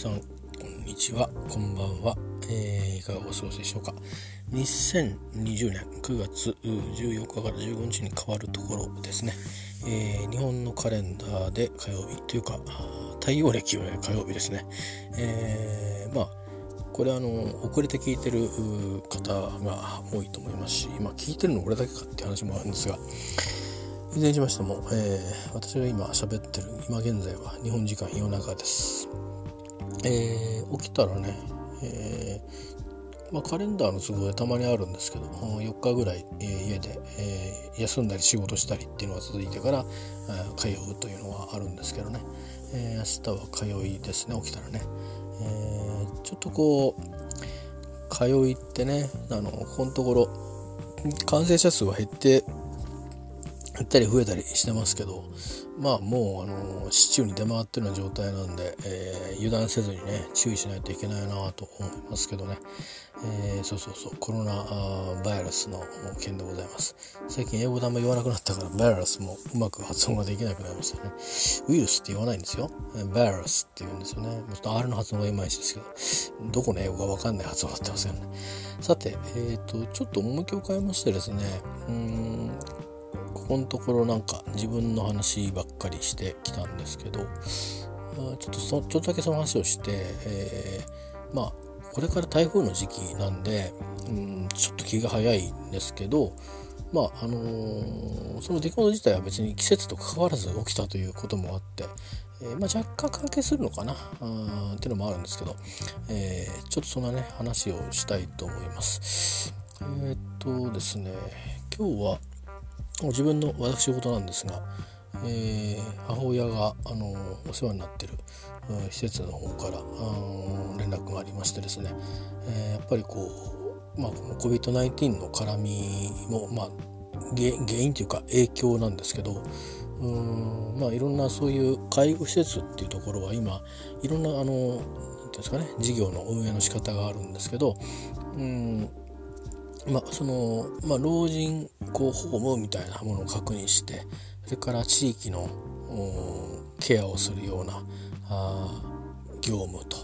さんこんにちは。こんばんは、えー、いかがお過ごしでしょうか。2020年9月14日から15日に変わるところですね、えー、日本のカレンダーで火曜日というか太陽暦は火曜日ですね、えー、まあこれあの遅れて聞いてる方が多いと思いますし今聞いてるの俺だけかっていう話もあるんですがいずれにしましても、えー、私が今喋ってる今現在は日本時間夜中です。えー、起きたらね、えー、まあ、カレンダーの都合でたまにあるんですけど4日ぐらい、えー、家で、え休んだり仕事したりっていうのが続いてから、え通うというのはあるんですけどね、え明日は通いですね起きたらね、えちょっとこう通いってねあのここのところ感染者数は減って減ったり増えたりしてますけどまあもうあの市中に出回ってるような状態なんで、えー、油断せずにね注意しないといけないなと思いますけどね、えー、そうそうそう。コロナバイアスの件でございます。最近英語であんま言わなくなったからバイアスもうまく発音ができなくなりましたね。ウイルスって言わないんですよ。バイアスって言うんですよね。ちょっと R の発音がいまいちですけど。どこの英語かわかんない発音になってますよね。さてえっ、ー、とちょっと趣を変えましてですね。うんここのところなんか自分の話ばっかりしてきたんですけどちょっとそちょっとだけその話をして、えー、まあこれから台風の時期なんで、うん、ちょっと気が早いんですけどまああのー、その出来事自体は別に季節と関わらず起きたということもあって、えー、まあ、若干関係するのかなあっていうのもあるんですけど、えー、ちょっとそんなね話をしたいと思います。えっとですね今日は自分の私事なんですが、えー、母親があのお世話になってる、うん、施設の方から連絡がありましてですね、えー、やっぱりこう、まあ、COVID-19 の絡みも、まあ、原因というか影響なんですけどうんまあいろんなそういう介護施設っていうところは今いろんなあの何ていうんですかね事業の運営の仕方があるんですけどうんまあ、その、まあ、老人こうホームみたいなものを確認してそれから地域のケアをするようなあ業務と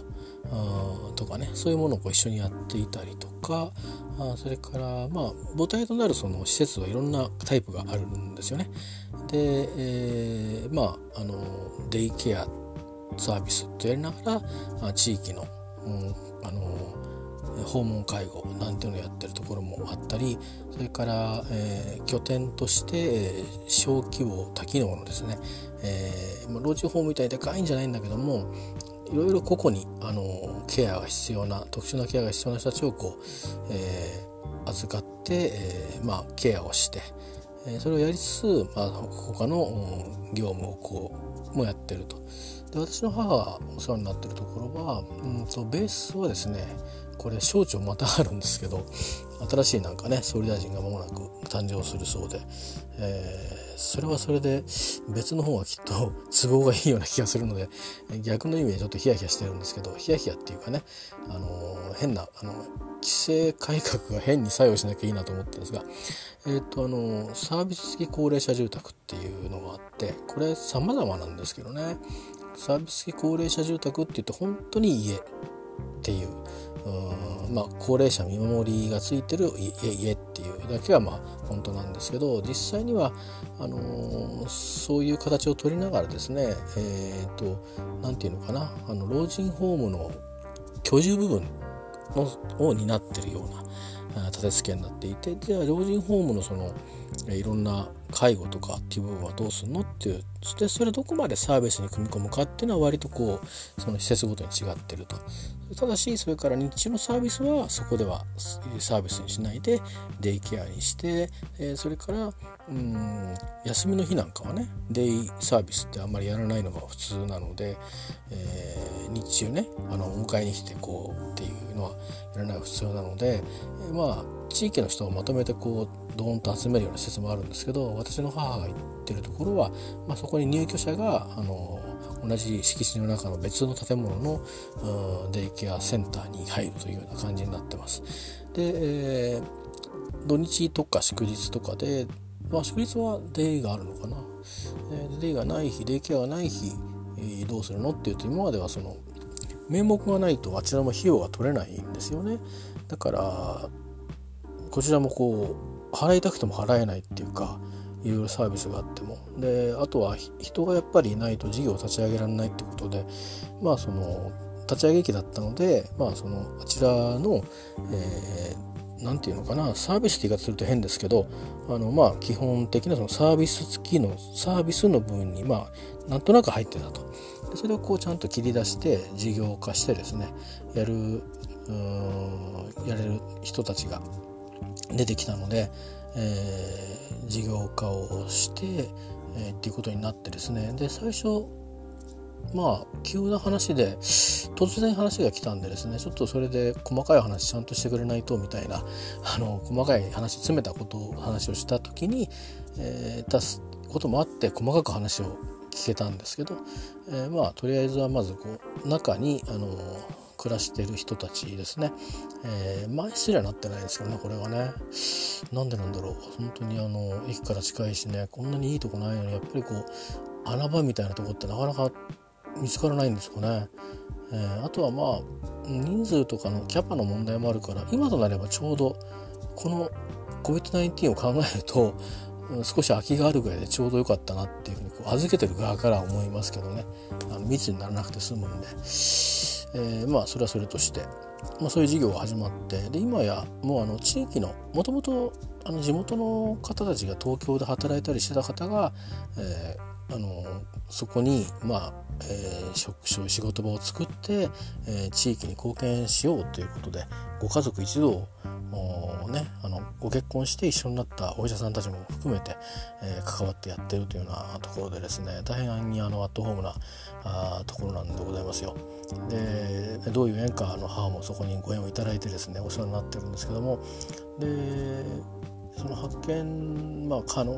あとかねそういうものをこう一緒にやっていたりとかあそれからまあ母体となるその施設はいろんなタイプがあるんですよね。で、えー、まああのデイケアサービスとやりながら地域の、うん、あの訪問介護なんていうのをやってるところもあったりそれから、えー、拠点として、えー、小規模多機能のですね、えー、老人ホームみたいでかいんじゃないんだけどもいろいろ個々にあのケアが必要な特殊なケアが必要な人たちをこう、えー、預かって、えー、まあケアをして、えー、それをやりつつ、まあ、他の業務をこうもやってると。で私の母がお世話になってるところは、うんとベースはですねこれ省庁またあるんですけど新しいなんかね総理大臣が間もなく誕生するそうで、えー、それはそれで別の方がきっと都合がいいような気がするので逆の意味でちょっとヒヤヒヤしてるんですけどヒヤヒヤっていうかね、あのー、変なあの規制改革が変に作用しなきゃいいなと思ってるんですが、えーとあのサービス付き高齢者住宅っていうのがあってこれ様々なんですけどねサービス付き高齢者住宅って言って本当に家っていうまあ、高齢者見守りがついてる家っていうだけはまあ本当なんですけど実際にはあのー、そういう形を取りながらですねえっ、ー、と何て言うのかなあの老人ホームの居住部分のを担ってるような立て付けになっていてじゃあ老人ホームのそのいろんな介護とかっていう部分はどうするのっていうでそれどこまでサービスに組み込むかっていうのは割とこうその施設ごとに違ってると。ただしそれから日中のサービスはそこではサービスにしないでデイケアにして、え、それからうん休みの日なんかはねデイサービスってあんまりやらないのが普通なので、えー、日中ねあのお迎えに来てこうっていうのはやらないが必要なので、え、まあ地域の人をまとめてこうドーンと集めるような施設もあるんですけど私の母が行ってるところは、まあ、そこに入居者があの同じ敷地の中の別の建物のデイケアセンターに入るというような感じになってます。で、えー、土日とか祝日とかで、まあ、祝日はデイがあるのかな。えー、デイがない日デイケアがない日、えー、どうするのっていうと今まではその名目がないとあちらも費用が取れないんですよねだからこちらもこう払いたくても払えないっていうかいろいろサービスがあっても。であとは人がやっぱりいないと事業を立ち上げられないってことでまあその立ち上げ期だったのでまあそのあちらの、えー、なんていうのかなサービスって言い方すると変ですけどあのまあ基本的なそのサービス付きのサービスの分にまあなんとなく入ってたと。でそれをこうちゃんと切り出して事業化してですねやるやれる人たちが出てきたので、えー、事業化をして、えー、っていうことになってですね。で最初まあ急な話で突然話が来たんでですねちょっとそれで細かい話ちゃんとしてくれないとみたいな あの細かい話詰めたことを話をした時に、えー、出すこともあって細かく話を聞けたんですけど、えー、まあとりあえずはまずこう中にあの暮らしてる人たちですね、えー、前すらなってないですけどねこれはね。なんでなんだろう。本当にあの駅から近いしねこんなにいいとこないのにやっぱりこう穴場みたいなとこってなかなか見つからないんですかね。えー、あとはまあ人数とかのキャパの問題もあるから今となればちょうどこの COVID-19 を考えると少し空きがあるぐらいでちょうど良かったなっていうふうにこう預けてる側から思いますけどね。あの密にならなくて済むんで、えー、まあそれはそれとして、まあ、そういう事業が始まってで今やもうあの地域のもともと地元の方たちが東京で働いたりしてた方が、えー、あのそこにまあえー、職種仕事場を作って、えー、地域に貢献しようということでご家族一同ね、あのご結婚して一緒になったお医者さんたちも含めて、えー、関わってやってるというようなところでですね大変にあのアットホームなあところなんでございますよ。でどういう縁かの母もそこにご縁をいただいてですねお世話になってるんですけども。でその派遣、まあ、可能、え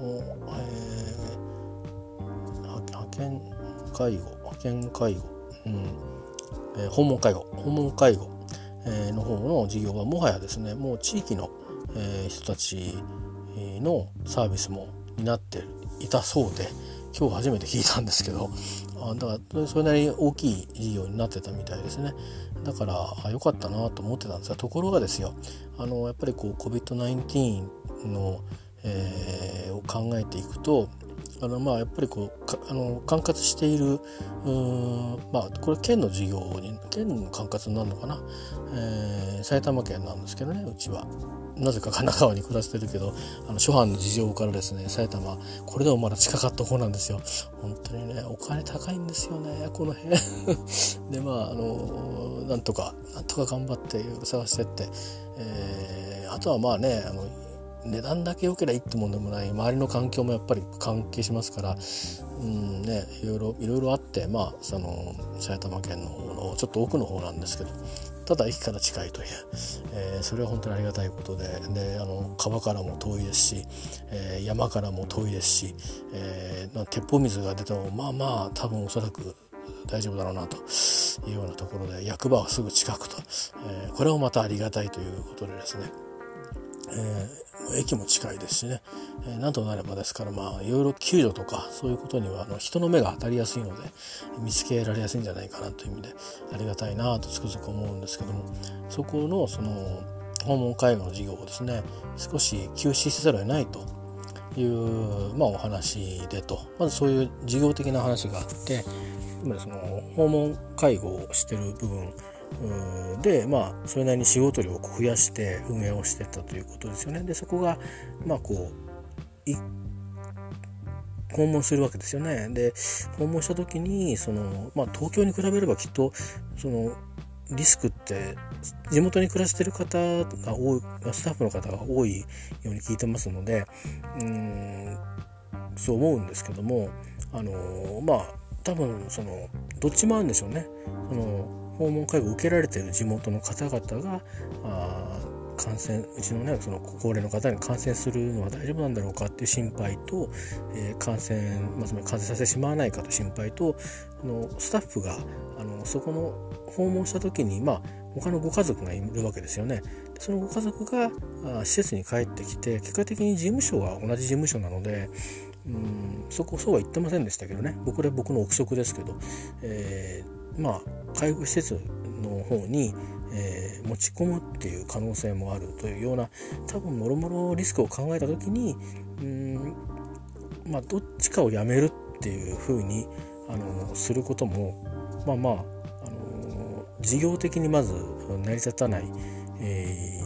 ー、派遣介護派遣介護、うん。えー、訪問介護訪問介護、えー、の方の事業はもはやですねもう地域の、えー、人たちのサービスも担っていたそうで今日初めて聞いたんですけど。あだからそれなりに大きい事業になってたみたいですね。だから良かったなと思ってたんですがところがですよあのやっぱりこう COVID-19 の、えー、を考えていくとあのまあやっぱりこうあの管轄しているまあこれ県の事業に県の管轄になるのかな、えー、埼玉県なんですけどねうちは。なぜか神奈川に暮らしてるけどあの諸般の事情からですね埼玉これでもまだ近かった方なんですよ。本当にねお金高いんですよねこの辺。でまああのなんとかなんとか頑張って探してって、えー、あとはまあねあの値段だけ良ければいいってもんでもない。周りの環境もやっぱり関係しますから。うんねいろいろいろいろあってまあその埼玉県の方のちょっと奥の方なんですけど。ただ駅から近いという、えー、それは本当にありがたいことで。であの川からも遠いですし、えー、山からも遠いですし、えー、鉄砲水が出てもまあまあ多分おそらく大丈夫だろうなと。いうようなところで役場はすぐ近くと、えー、これもまたありがたいということでですね、え駅も近いですしね、えー、なんとなればですからまあいろいろ救助とかそういうことにはあの人の目が当たりやすいので見つけられやすいんじゃないかなという意味でありがたいなとつくづく思うんですけどもそこのその訪問介護の事業をですね少し休止せざるを得ないという、まあ、お話でとまずそういう事業的な話があって今その訪問介護をしてる部分でまあそれなりに仕事量を増やして運営をしてたということですよね。でそこがまあこう訪問するわけですよね。で訪問した時にその、まあ、東京に比べればきっとそのリスクって地元に暮らしてる方が多いスタッフの方が多いように聞いてますのでうんそう思うんですけどもあのまあ多分そのどっちもあるんでしょうね。その訪問介護を受けられている地元の方々があ感染うちのねその高齢の方に感染するのは大丈夫なんだろうかっていう心配と、えー、感染、まあ、つまり感染させてしまわないかと心配とあのスタッフがあのそこの訪問した時にまあ他のご家族がいるわけですよね。そのご家族があ施設に帰ってきて結果的に事務所は同じ事務所なのでうんそこそうは言ってませんでしたけどね僕で僕の憶測ですけど、えーまあ介護施設の方に、えー、持ち込むっていう可能性もあるというような多分もろもろリスクを考えた時にうんまあどっちかをやめるっていうふうにあのすることもまあまあ、あの事業的にまず成り立たない、え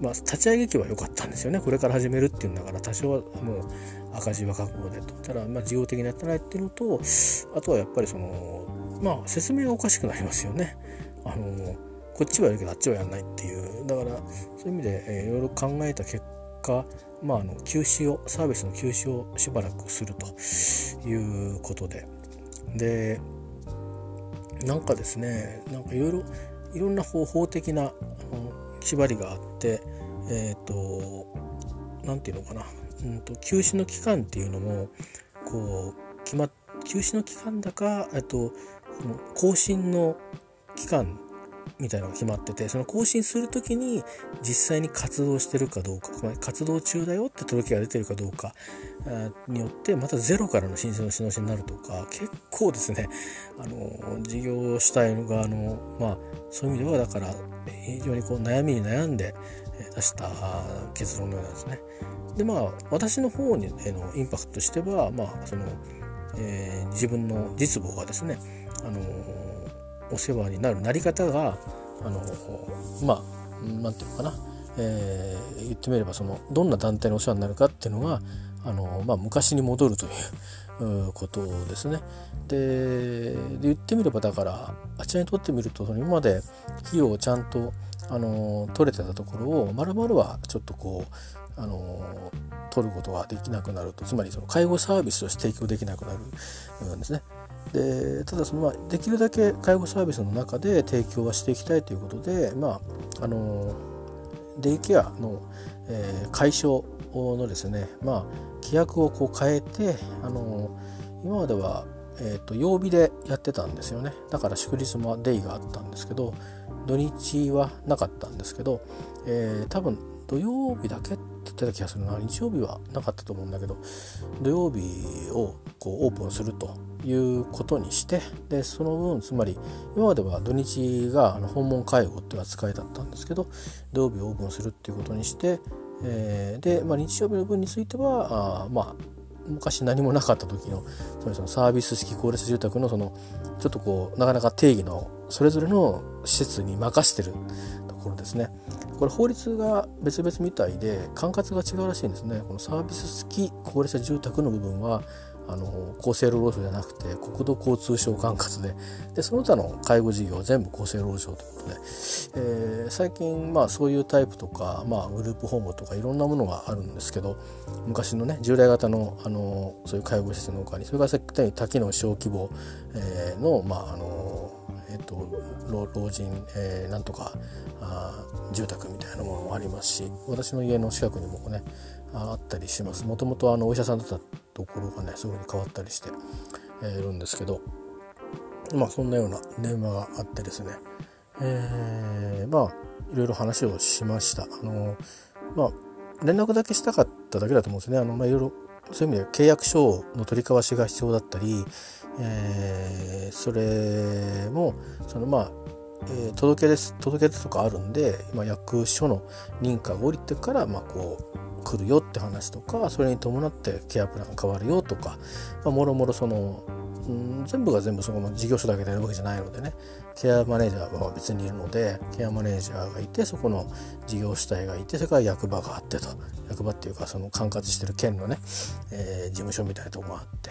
ー、まあ、立ち上げ期は良かったんですよね。これから始めるっていうんだから多少はもう赤字は覚悟でとただまあ事業的にやってないっていうのとあとはやっぱりそのまあ説明がおかしくなりますよね。あのこっちはやるけどあっちはやんないっていう。だからそういう意味で、えー、いろいろ考えた結果まあ、あの休止をサービスの休止をしばらくするということで。でなんかですねなんかいろいろいろんな方法的な縛りがあってえっ、ー、と何て言うのかな、うんと、休止の期間っていうのもこう決まって休止の期間だかえっと更新の期間みたいなのが決まっててその更新する時に実際に活動してるかどうか活動中だよって届けが出てるかどうかによってまたゼロからの申請のし直しになるとか結構ですねあの事業主体側のまあそういう意味ではだから非常にこう悩みに悩んで出した結論のようなんですね。でまあ私の方にのインパクトとしてはまあその、えー、自分の実母がですねあのお世話になるなり方があのまあなんていうのかな、えー、言ってみればそのどんな団体にお世話になるかっていうのがあの、まあ、昔に戻るということですね。で言ってみればだからあちらにとってみると今まで費用をちゃんとあの取れてたところをまるまるはちょっとこうあの取ることができなくなるとつまりその介護サービスとして提供できなくなるんですね。でただその、まあ、できるだけ介護サービスの中で提供はしていきたいということで、まあ、あのデイケアの、えー、解消のですね、まあ、規約をこう変えて、あの今までは、えーと、曜日でやってたんですよね。だから祝日もデイがあったんですけど土日はなかったんですけど、えー、多分土曜日だけって言ってた気がするな。日曜日はなかったと思うんだけど土曜日をこうオープンすると。いうことにしてでその分つまり今までは土日が訪問介護っていう扱いだったんですけど土曜日をオープンするっていうことにして、えー、で、まあ、日曜日の分についてはあまあ昔何もなかった時のつまりそのサービス式高齢者住宅のそのちょっとこうなかなか定義のそれぞれの施設に任してるところですね。これ法律が別々みたいで管轄が違うらしいんですね。このサービス付き高齢者住宅の部分はあの厚生労働省じゃなくて国土交通省管轄で。でその他の介護事業は全部厚生労働省ということで、えー、最近まあそういうタイプとか、まあ、グループホームとかいろんなものがあるんですけど昔のね従来型のあのそういう介護施設の他にそれからさっき言ったように多機能小規模、えー、の,、まああのえっと、老人、えー、なんとかあ住宅みたいなものもありますし私の家の近くにもねあったりします。もともとお医者さんだったところがねそういうふうに変わったりして、いるんですけどまあそんなような電話があってですね。えー、まあいろいろ話をしました。あのまあ連絡だけしたかっただけだと思うんですね。あの、まあ、いろいろそういう意味で契約書の取り交わしが必要だったり、えー、それもそのまあえ、届けです届け出とかあるんで、まあ、役所の認可が下りてから、まあ、こう来るよって話とかそれに伴ってケアプランが変わるよとか、まあ、もろもろその、うん、全部が全部そこの事業所だけでやるわけじゃないのでね。ケアマネージャーは別にいるのでケアマネージャーがいてそこの事業主体がいてそれから役場があってと。役場っていうかその管轄してる県のね、えー、事務所みたいなとこがあって、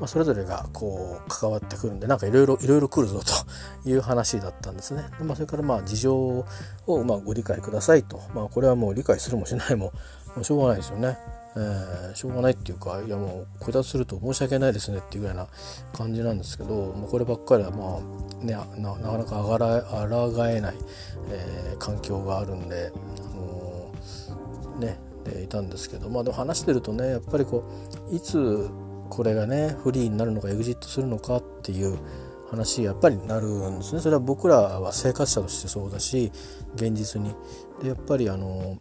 まあ、それぞれがこう関わってくるんでなんかいろいろいろいろ来るぞと いう話だったんですね。まあ、それからまあ事情をまあご理解くださいと、まあ、これはもう理解するもしないももうしょうがないですよね。えー、しょうがないっていうかいやもうこたつすると申し訳ないですね。っていうような感じなんですけどもうこればっかりはまあねなかなかあがら抗えない、えー、環境があるんで、あのー、ねでいたんですけどまあでも話してるとねやっぱりこういつこれがねフリーになるのかエグジットするのかっていう話やっぱりなるんですね。それは僕らは生活者としてそうだし現実に。でやっぱりあの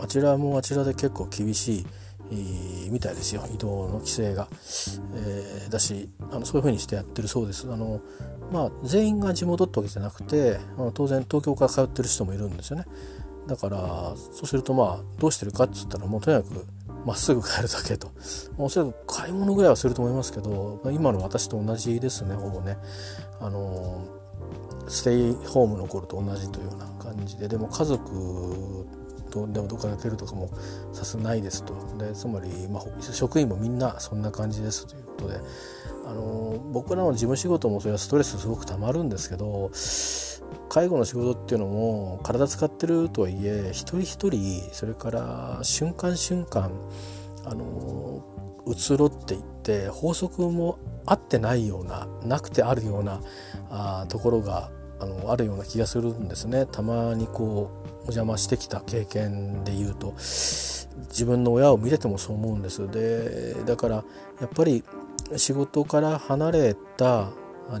あちらもあちらで結構厳しいみたいですよ。移動の規制が、えー、だしあのそういうふうにしてやってるそうです。あのまあ、全員が地元ってわけじゃなくて、まあ、当然東京から通ってる人もいるんですよね。だからそうするとまあどうしてるかっつったらもうとにかくまっすぐ帰るだけと。おそらく買い物ぐらいはすると思いますけど今の私と同じですねほぼね。あのステイホームの頃と同じというような感じで。でも家族とでもどっか出てるとかもさすがないですと。でつまり、まあ、職員もみんなそんな感じですということで。あの僕らの事務仕事もそれはストレスすごくたまるんですけど介護の仕事っていうのも体使ってるとはいえ一人一人それから瞬間瞬間あの移ろっていって法則も合ってないようななくてあるようなあところがあのあるような気がするんですね。たまにこう邪魔してきた経験で言うと自分の親を見ててもそう思うんですでだからやっぱり仕事から離れた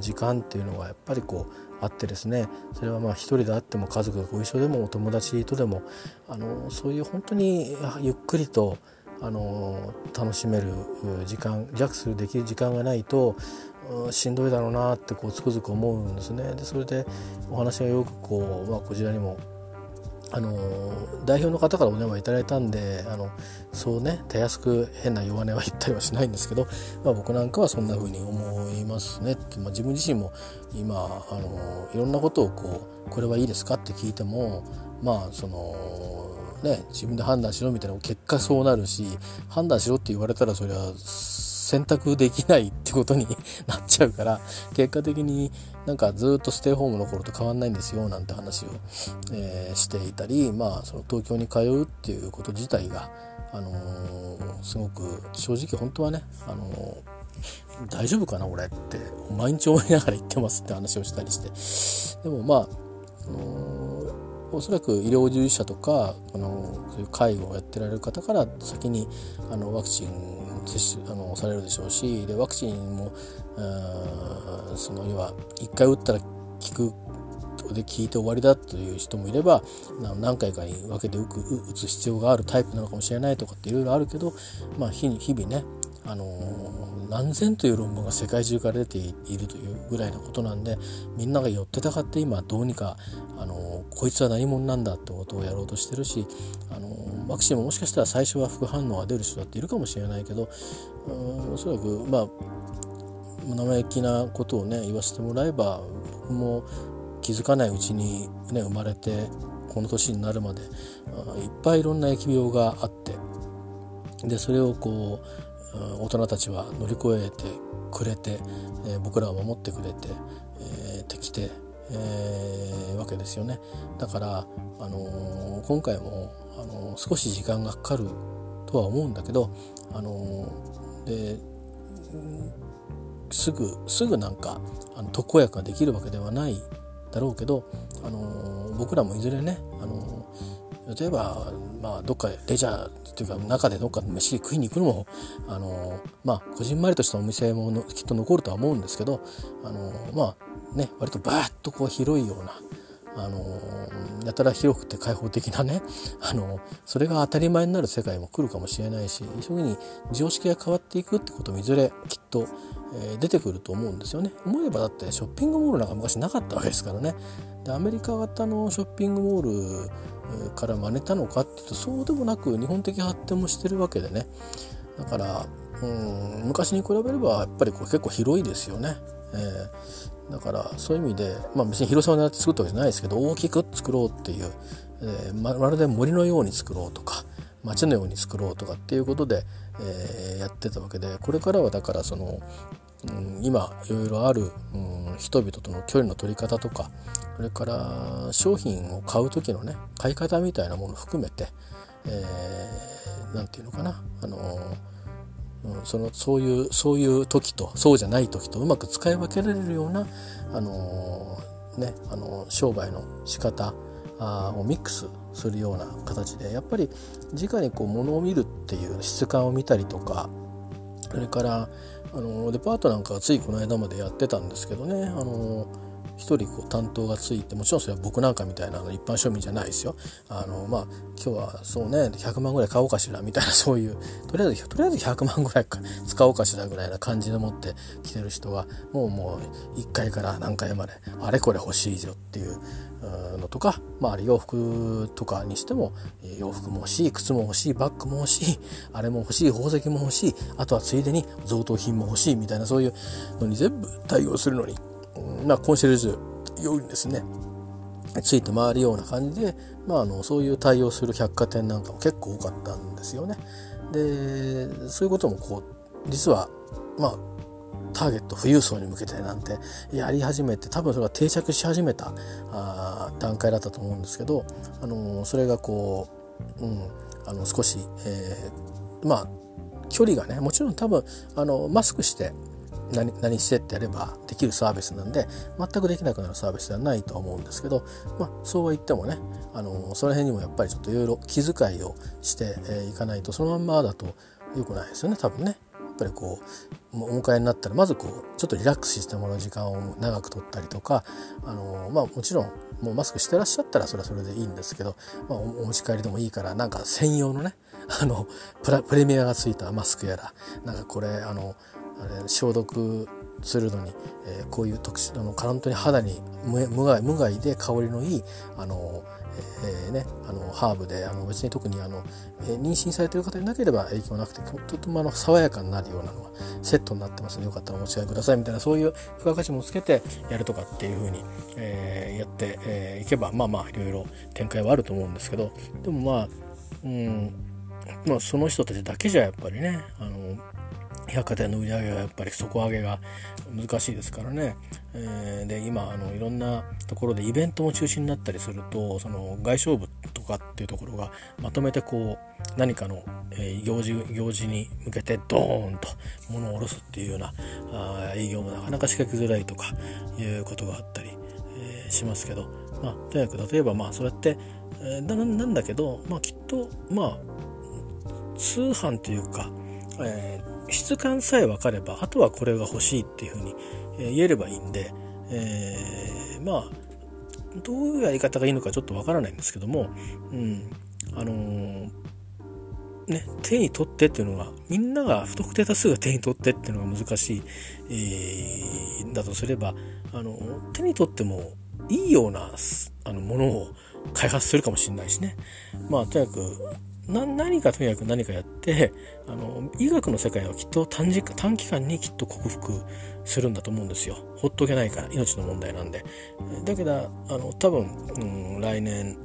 時間っていうのがやっぱりこうあってですねそれはまあ一人であっても家族がご一緒でもお友達とでもあのそういう本当にゆっくりとあの楽しめる時間リラックスできる時間がないとしんどいだろうなってこうつくづく思うんですね。でそれでお話がよくこう、まあ、こちらにもあの代表の方からお電話いただいたんであのそうねたやすく変な弱音は言ったりはしないんですけど、まあ、僕なんかはそんな風に思いますね。って、まあ、自分自身も今あのいろんなことをこうこれはいいですかって聞いてもまあそのね自分で判断しろみたいな結果そうなるし判断しろって言われたらそれは選択できないってことに なっちゃうから結果的になんかずっとステイホームの頃と変わんないんですよなんて話を、えー、していたりまあその東京に通うっていうこと自体が、あのー、すごく正直本当はね、あのー、大丈夫かな俺って毎日思いながら言ってますって話をしたりして。でもまあ、あのおそらく医療従事者とかあのそういう介護をやってられる方から先にあのワクチン接種あのされるでしょうしでワクチンもその要は1回打ったら効くで聞いて終わりだという人もいれば何回かに分けて打つ必要があるタイプなのかもしれないとかっていろいろあるけど、まあ、日々ねあの何千という論文が世界中から出ているというぐらいのことなんでみんなが寄ってたかって今どうにか、あのこいつは何者なんだってことをやろうとしてるし、あのワクチンももしかしたら最初は副反応が出る人だっているかもしれないけどおそらくまあ生意気なことをね言わせてもらえば僕も気づかないうちにね生まれてこの年になるまでいっぱいいろんな疫病があってでそれをこう大人たちは乗り越えてくれて、えー、僕らを守ってくれて、えー、てきて、えー、わけですよね。だから、あのー、今回もあの少し時間がかかるとは思うんだけどあのですぐすぐなんかあの特効薬ができるわけではないだろうけど、あの僕らもいずれね、あの例えば、まあ、どっかレジャーというか中でどっか飯食いに行くのも、あのまあこじんまりとしたお店もきっと残るとは思うんですけど、あのまあね割とバーッとこう広いようなあのやたら広くて開放的なね あのそれが当たり前になる世界も来るかもしれないしそういうふうに常識が変わっていくってこともいずれきっと、えー、出てくると思うんですよね。思えばだってショッピングモールなんか昔なかったわけですからね。でアメリカ型のショッピングモールから真似たのかっていうとそうでもなく日本的発展もしてるわけでねだからうん昔に比べればやっぱりこう結構広いですよね。えーだからそういう意味で、まあ、別に広さを狙って作ったわけじゃないですけど大きく作ろうっていう、えー、まるで森のように作ろうとか街のように作ろうとかっていうことで、えー、やってたわけでこれからはだからその、うん、今いろいろある、うん、人々との距離の取り方とかそれから商品を買う時のね買い方みたいなものを含めて何、えー、て言うのかなあのーうん、そのそういうそういう時とそうじゃない時とうまく使い分けられるような、あのー、ねあのー、商売の仕方あをミックスするような形でやっぱり直にこう物を見るっていう質感を見たりとかそれからあのデパートなんかはついこの間までやってたんですけどねあの一人こう担当がついてもちろんそれは僕なんかみたいなの一般庶民じゃないですよ。あのまあ今日はそうね100万ぐらい買おうかしらみたいな そういうとりあえずとりあえず100万ぐらいか使おうかしらぐらいな感じで持ってきてる人がもうもう1回から何回まであれこれ欲しいぞっていうのとか、まあ、洋服とかにしても洋服も欲しい靴も欲しいバッグも欲しいあれも欲しい宝石も欲しいあとはついでに贈答品も欲しいみたいなそういうのに全部対応するのに、まあ、コンシェルジュよりですねついて回るような感じで、まあ、あのそういう対応する百貨店なんかも結構多かったんですよね。でそういうこともこう実はまあターゲット富裕層に向けてなんてやり始めて多分それが定着し始めたあ段階だったと思うんですけど、あのそれがこう、うん、あの少し、えー、まあ距離がねもちろん多分あのマスクして何何してってやればできるサービスなんで全くできなくなるサービスではないとは思うんですけど、まあ、そうは言ってもねあのその辺にもやっぱりちょっといろいろ気遣いをしてい、かないとそのまんまだと良くないですよね多分ね。やっぱりこうお迎えになったらまずこうちょっとリラックスしてもらう時間を長く取ったりとかあの、まあ、もちろんもうマスクしてらっしゃったらそれはそれでいいんですけど、まあ、お持ち帰りでもいいからなんか専用のねあのプレミアがついたマスクやらなんかこれあのあれ消毒するのに、えー、こういう特殊あの本当に肌に無害無害で香りのいいあの、えー、ね、あのハーブであの別に特にあの、えー、妊娠されてる方になければ影響なくてとてもあの爽やかになるようなのがセットになってますのでよかったらお持ち帰りくださいみたいなそういう付加価値もつけてやるとかっていうふうに、えー、やってい、えー、けばまあまあいろいろ展開はあると思うんですけどでもまあうんまあその人たちだけじゃやっぱりねあの百貨店の売り上げはやっぱり底上げが難しいですからね、えー、で今あのいろんなところでイベントも中止になったりするとその外商部とかっていうところがまとめてこう何かの、えー、行事行事に向けてドーンと物を下ろすっていうようなあ営業もなかなか仕掛けづらいとかいうことがあったり、えー、しますけど、まあ、とにかく例えばまあそうやって、えー、なんだけど、まあ、きっとまあ通販というか、えー質感さえ分かればあとはこれが欲しいっていうふうに言えればいいんで、えー、まあどういうやり方がいいのかちょっと分からないんですけども、うん、あのー、ね、手に取ってっていうのがみんなが不特定多数が手に取ってっていうのが難しい、えー、だとすればあの手に取ってもいいようなあのものを開発するかもしれないしね。まあとにかく何かとにかく何かやってあの医学の世界はきっと短時短期間にきっと克服するんだと思うんですよ。ほっとけないから命の問題なんで。だけどあの多分、うん、来年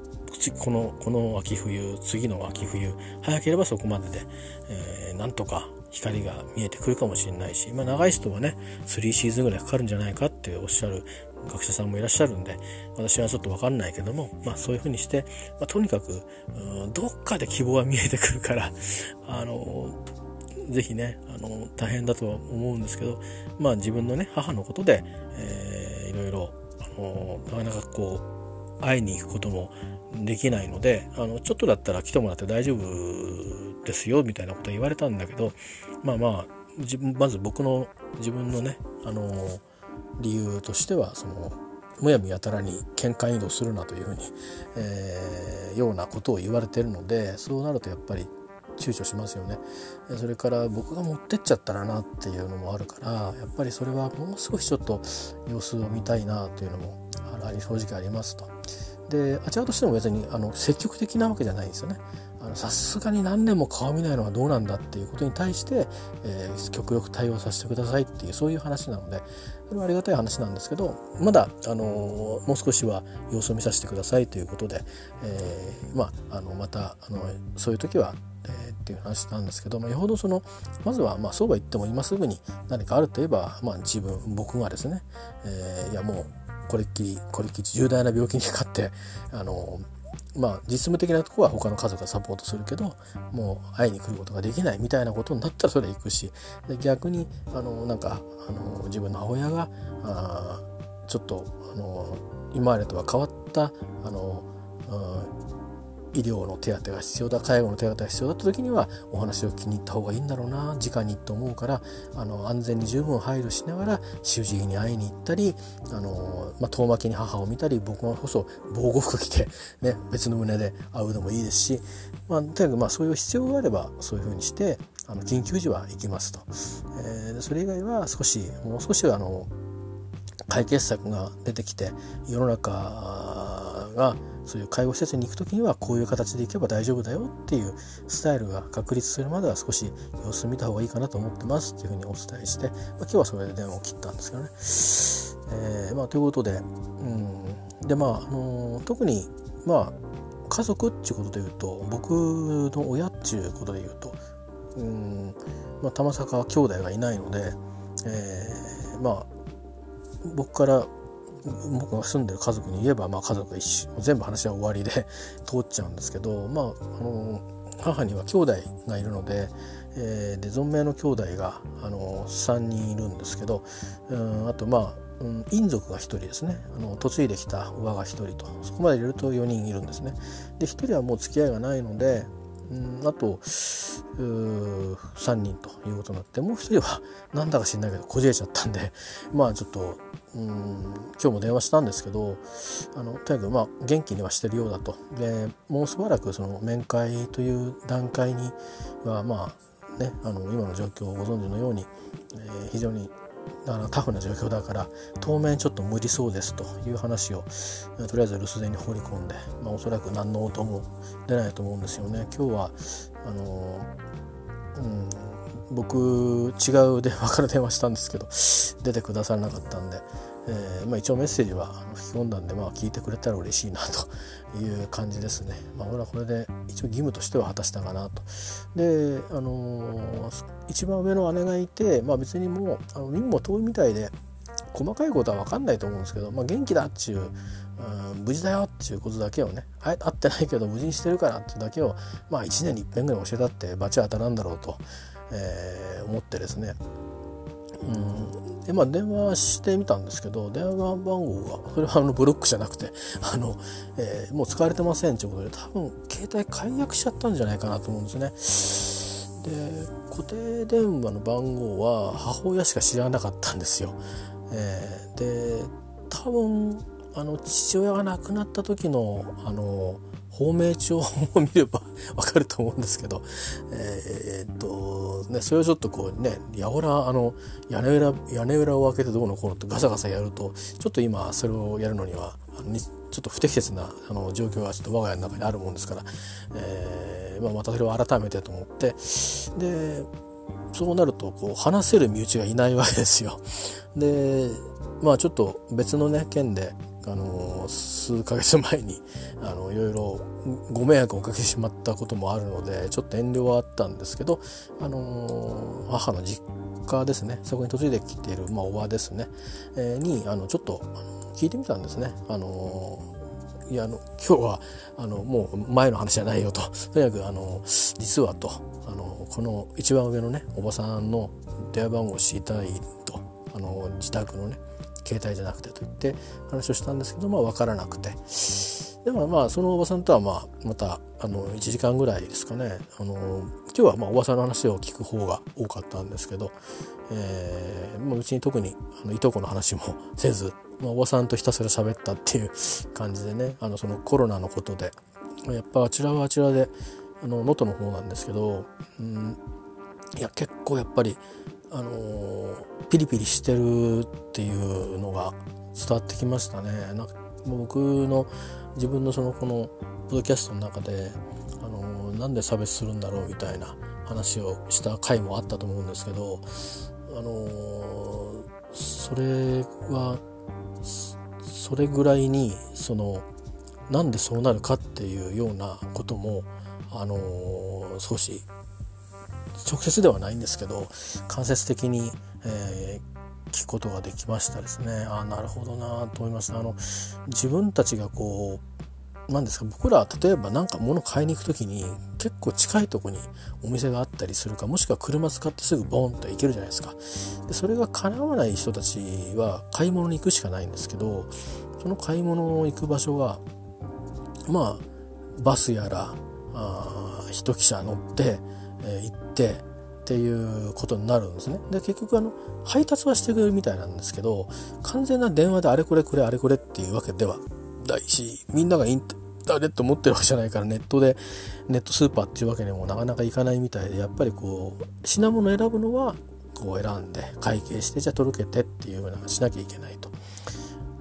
このこの秋冬次の秋冬早ければそこまでで、えー、なんとか光が見えてくるかもしれないし、まあ、長い人はね3シーズンぐらいかかるんじゃないかっておっしゃる学者さんもいらっしゃるんで私はちょっと分かんないけども、まあ、そういうふうにして、まあ、とにかくどっかで希望が見えてくるから あのぜひねあの大変だとは思うんですけど、まあ、自分のね母のことで、えー、いろいろあのなかなかこう会いに行くこともできないのであのちょっとだったら来てもらって大丈夫ですよみたいなこと言われたんだけどまあまあまず僕の自分のねあの理由としてはそのむやみやたらに喧嘩移動するなというふうに、えー、ようなことを言われてるのでそうなるとやっぱり躊躇しますよねそれから僕が持ってっちゃったらなっていうのもあるからやっぱりそれはもう少しちょっと様子を見たいなというのも正直ありますと。であちらとしても別にあの積極的なわけじゃないんですよね。さすがに何年も顔見ないのはどうなんだっていうことに対して、えー、極力対応させてくださいっていうそういう話なのでそれはありがたい話なんですけどまだ、あの、もう少しは様子を見させてくださいということで、えー、まあ、あのまたあのそういう時はえー、っていう話なんですけど、まあ、よほどそのまずはまあそうは言っても今すぐに何かあるといえば、まあ、自分僕がですね、えー、いやもうこれっきりこれっきり重大な病気にかかってあのまあ実務的なとこは他の家族がサポートするけどもう会いに来ることができないみたいなことになったらそれ行くしで逆にあのなんかあの自分の母親があちょっとあの今までとは変わったあのうん医療の手当が必要だ介護の手当が必要だった時にはお話を聞きに行った方がいいんだろうな直にと思うからあの安全に十分配慮しながら主治医に会いに行ったりあの、まあ、遠巻きに母を見たり僕がこそ防護服着て、ね、別の胸で会うのもいいですし、まあ、とにかくまあそういう必要があればそういうふうにしてあの緊急時は行きますと、えー、それ以外は少しもう少しあの解決策が出てきて世の中がそういう介護施設に行く時にはこういう形で行けば大丈夫だよっていうスタイルが確立するまでは少し様子見た方がいいかなと思ってますっていうふうにお伝えして、まあ、今日はそれで電話を切ったんですけどね。えーまあ、ということで,、うんでまああのー、特にまあ家族っていうことで言うと僕の親っていうことで言うとうん、まあ、玉坂兄弟がいないので、えー、まあ僕から僕が住んでる家族に言えば、まあ、家族一緒全部話は終わりで 通っちゃうんですけど、まあ、あの母には兄弟がいるので,、えー、で存命の兄弟があの3人いるんですけど、うん、あとまあ、姻族が1人ですね嫁いできた親が1人とそこまで入れると4人いるんですね。で1人はもう付き合いがないのでうん、あと3人ということになってもう1人はなんだか知んないけどこじれちゃったんでまあちょっとうん今日も電話したんですけどあのとにかくまあ元気にはしてるようだとでもうしばらくその面会という段階にはまあねあの今の状況をご存知のように、えー、非常にあのタフな状況だから当面ちょっと無理そうですという話をとりあえず留守電に放り込んで、まあ、おそらく何の音も出ないと思うんですよね。今日はあのうん僕違う電話から電話したんですけど出てくださらなかったんで、えーまあ、一応メッセージは吹き込んだんで、まあ、聞いてくれたら嬉しいなという感じですね。まあ、俺はこれで一応義務としては果たしたかなと。で、あのー、一番上の姉がいて、まあ、別にもうあの耳も遠いみたいで細かいことは分かんないと思うんですけど、まあ、元気だっちゅう、うん、無事だよっていうことだけをね会ってないけど無事にしてるからってだけを、まあ、1年にいっぺんぐらい教えたって罰は当たらんだろうと、えー、思ってですねうんでまあ電話してみたんですけど電話番号がそれはあのブロックじゃなくてあの、えー、もう使われてませんということで多分携帯解約しちゃったんじゃないかなと思うんですね。で固定電話の番号は母親しか知らなかったんですよ。えー、で多分あの父親が亡くなった時のあの芳名帳を見ればわかると思うんですけど、えー、っとねそれをちょっとこうねやおらあの屋根裏屋根裏を開けてどうのこうのってガサガサやるとちょっと今それをやるのにはあのちょっと不適切なあの状況がちょっと我が家の中にあるもんですから、えーまあ、またそれを改めてと思ってでそうなるとこう話せる身内がいないわけですよ。でまあちょっと別のね県であの数ヶ月前に あのいろいろご迷惑をおかけてしまったこともあるのでちょっと遠慮はあったんですけど、あの母の実家ですね。そこに嫁いできている、まあ、おばですね、えー、にあのちょっと聞いてみたんですね。あのいやあの今日はあのもう前の話じゃないよと。とにかくあの実はとあのこの一番上のねおばさんの電話番号を知りたいとあの自宅のね携帯じゃなくてと言って話をしたんですけどまあ分からなくて。でもまあそのおばさんとはまあまたあの1時間ぐらいですかね。あの今日はまあおばさんの話を聞く方が多かったんですけど、えーまあ、うちに特にあのいとこの話もせず、まあ、おばさんとひたすら喋ったっていう感じでねあのそのコロナのことでやっぱあちらはあちらで能登の方なんですけど、うん、いや結構やっぱりあのピリピリしてるっていうのが伝わってきましたね。なんか僕の自分のそのこのポッドキャストの中で、あのなんで差別するんだろうみたいな話をした回もあったと思うんですけど、あのそれはそれぐらいにそのなんでそうなるかっていうようなことも、あの少し直接ではないんですけど間接的に、えー、聞くことができましたですね。ああなるほどなと思いましたあの自分たちがこう何ですか僕ら例えば何か物買いに行く時に結構近いとこにお店があったりするかもしくは車使ってすぐボンと行けるじゃないですか。でそれが叶わない人たちは買い物に行くしかないんですけどその買い物行く場所がまあバスやらあ一汽車乗って、え、行ってっていうことになるんですね。で結局あの配達はしてくれるみたいなんですけど完全な電話であれこれこれあれこれっていうわけではないしみんながインターネット持ってるわけじゃないからネットでネットスーパーっていうわけにもなかなかいかないみたいでやっぱりこう品物選ぶのはこう選んで会計してじゃあ届けてっていうようなしなきゃいけないと。っ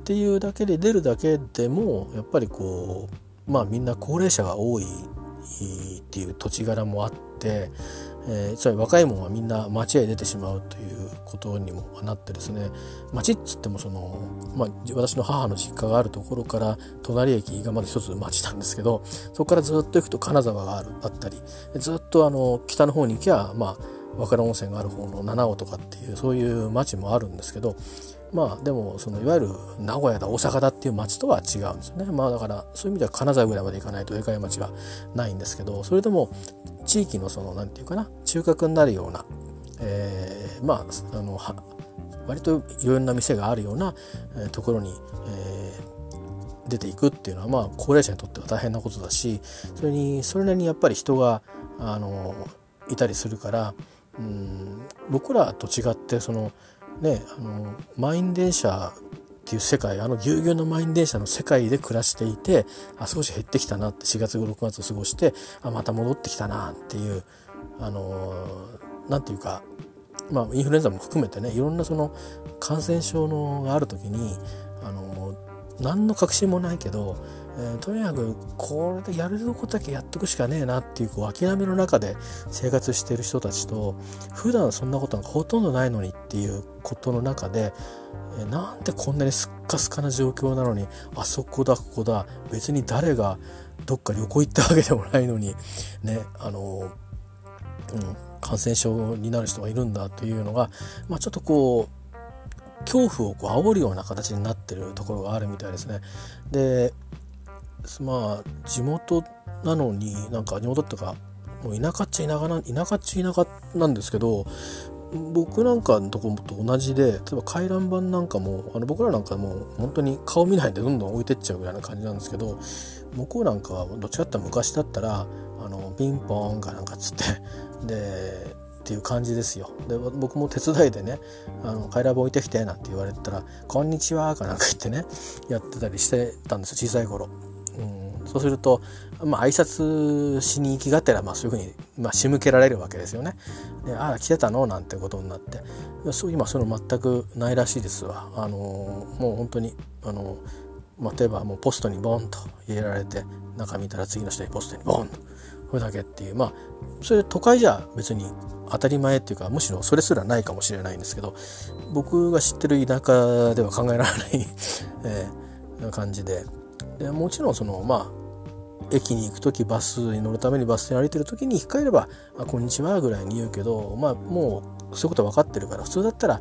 ていうだけで出るだけでもやっぱりこうまあみんな高齢者が多いっていう土地柄もあって、えー、つまり若い者はみんな町へ出てしまうということにもなってですね町っつってもその、まあ、私の母の実家があるところから隣駅がまだ一つ町なんですけどそこからずっと行くと金沢があるあったりずっとあの北の方に行きゃまあ和倉温泉がある方の七尾とかっていうそういう町もあるんですけどまあでもそのいわゆる名古屋だ大阪だっていう町とは違うんですよね。まあだからそういう意味では金沢ぐらいまで行かないとでかい町はないんですけどそれでも地域のその何て言うかな中核になるような、えー、まああの割といろんな店があるような、えところに、えー、出ていくっていうのはまあ高齢者にとっては大変なことだしそれにそれなりにやっぱり人があのいたりするからうん僕らと違ってそのねあの満員電車っていう世界あのぎゅうぎゅうの満員電車の世界で暮らしていてあ少し減ってきたなって4月5 6月を過ごしてあまた戻ってきたなっていうあの何て言うかまあインフルエンザも含めてねいろんなその感染症のがある時にあの何の確信もないけどえー、とにかくこれでやれることだけやっとくしかねえなっていうこう諦めの中で生活してる人たちと普段そんなことがほとんどないのにっていうことの中で、えー、なんでこんなにすっかすかな状況なのにあそこだここだ別に誰がどっか旅行行ったわけでもないのにねあのうん、感染症になる人がいるんだというのが、まあ、ちょっとこう恐怖をこう煽るような形になってるところがあるみたいですね。でまあ地元なのになんか地元っていうかもう田舎っちゃ田舎な田舎っちゃ田舎なんですけど僕なんかのとこと同じで例えば回覧板なんかもあの僕らなんかもう本当に顔見ないでどんどん置いてっちゃうぐらいな感じなんですけど向こうなんかはどっちかって昔だったらあのピンポーンかなんかっつって でっていう感じですよで僕も手伝いでね「あの回覧板置いてきて」なんて言われたら「こんにちは」かなんか言ってねやってたりしてたんですよ小さい頃。うん、そうすると、まあ、挨拶しに行きがてら、まあ、そういうふうに、まあ、仕向けられるわけですよね。でああ来てたの？なんてことになって。そう今その全くないらしいですわ。あのもう本当にあのまあ、例えばもうポストにボンと入れられて中見たら次の人にポストにボンと。これだけっていう。まあそれ都会じゃ別に当たり前っていうかむしろそれすらないかもしれないんですけど僕が知ってる田舎では考えられない えー、感じで。でもちろんそのまあ駅に行く時バスに乗るためにバス停歩いてる時に控えれば「あこんにちは」ぐらいに言うけどまあもうそういうことは分かってるから普通だったら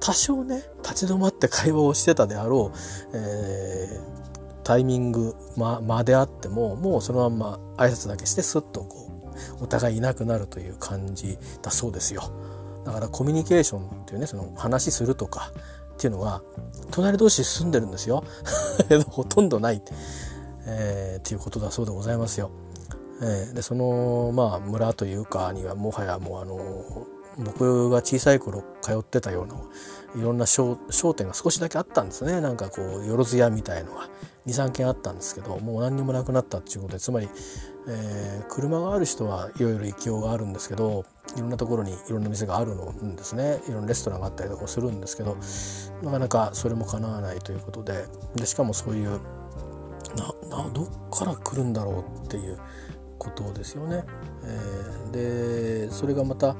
多少ね立ち止まって会話をしてたであろう、えー、タイミングままであってももうそのまんま挨拶だけしてスッとこうお互いいなくなるという感じだそうですよ。だからコミュニケーションっていうねその話するとかっていうのは隣同士住んでるんですよ。ほとんどない、えー、っていうことだそうでございますよ。えー、でそのまあ村というかにはもはやもうあの僕が小さい頃通ってたようないろんな商店が少しだけあったんですね。なんかこうよろず屋みたいのが23軒あったんですけどもう何にもなくなったっていうことでつまり、えー、車がある人はいろいろ行きようがあるんですけどいろんなところにいろんな店があるんですねいろんなレストランがあったりとかするんですけどなかなかそれも叶わないということででしかもそういうななどっから来るんだろうっていうことですよね。えー、でそれがまた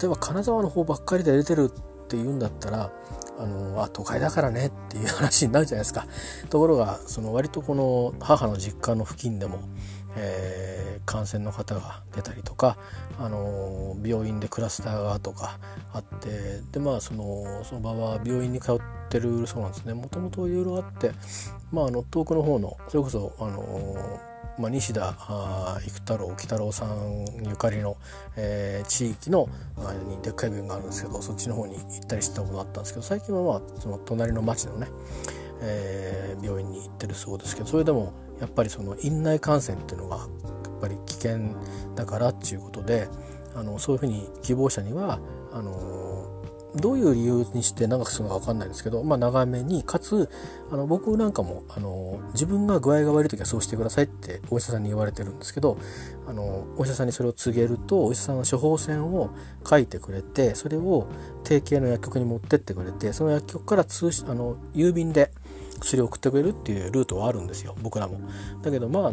例えば金沢の方ばっかりで出てるっていうんだったらあのあ都会だからねっていう話になるじゃないですか。ところがその割とこの母の実家の付近でも、えー、感染の方が出たりとか、あの病院でクラスターがとかあってでまあそのその場は病院に通ってるそうなんですね。もともといろいろあって、まあ、あの遠くの方のそれこそ、あのまあ、西田育太郎喜太郎さんゆかりの、えー、地域のにでっかい病院があるんですけどそっちの方に行ったりしてたことがあったんですけど最近はまあその隣の町のね、えー、病院に行ってるそうですけどそれでもやっぱりその院内感染っていうのがやっぱり危険だからっていうことであのそういうふうに希望者にはあのどういう理由にして長くするのか分かんないんですけど、まあ、長めにかつあの僕なんかもあの自分が具合が悪い時はそうしてくださいってお医者さんに言われてるんですけどあのお医者さんにそれを告げるとお医者さんは処方箋を書いてくれてそれを定型の薬局に持ってってくれてその薬局から通あの郵便で薬を送ってくれるっていうルートはあるんですよ僕らも。だけどまあ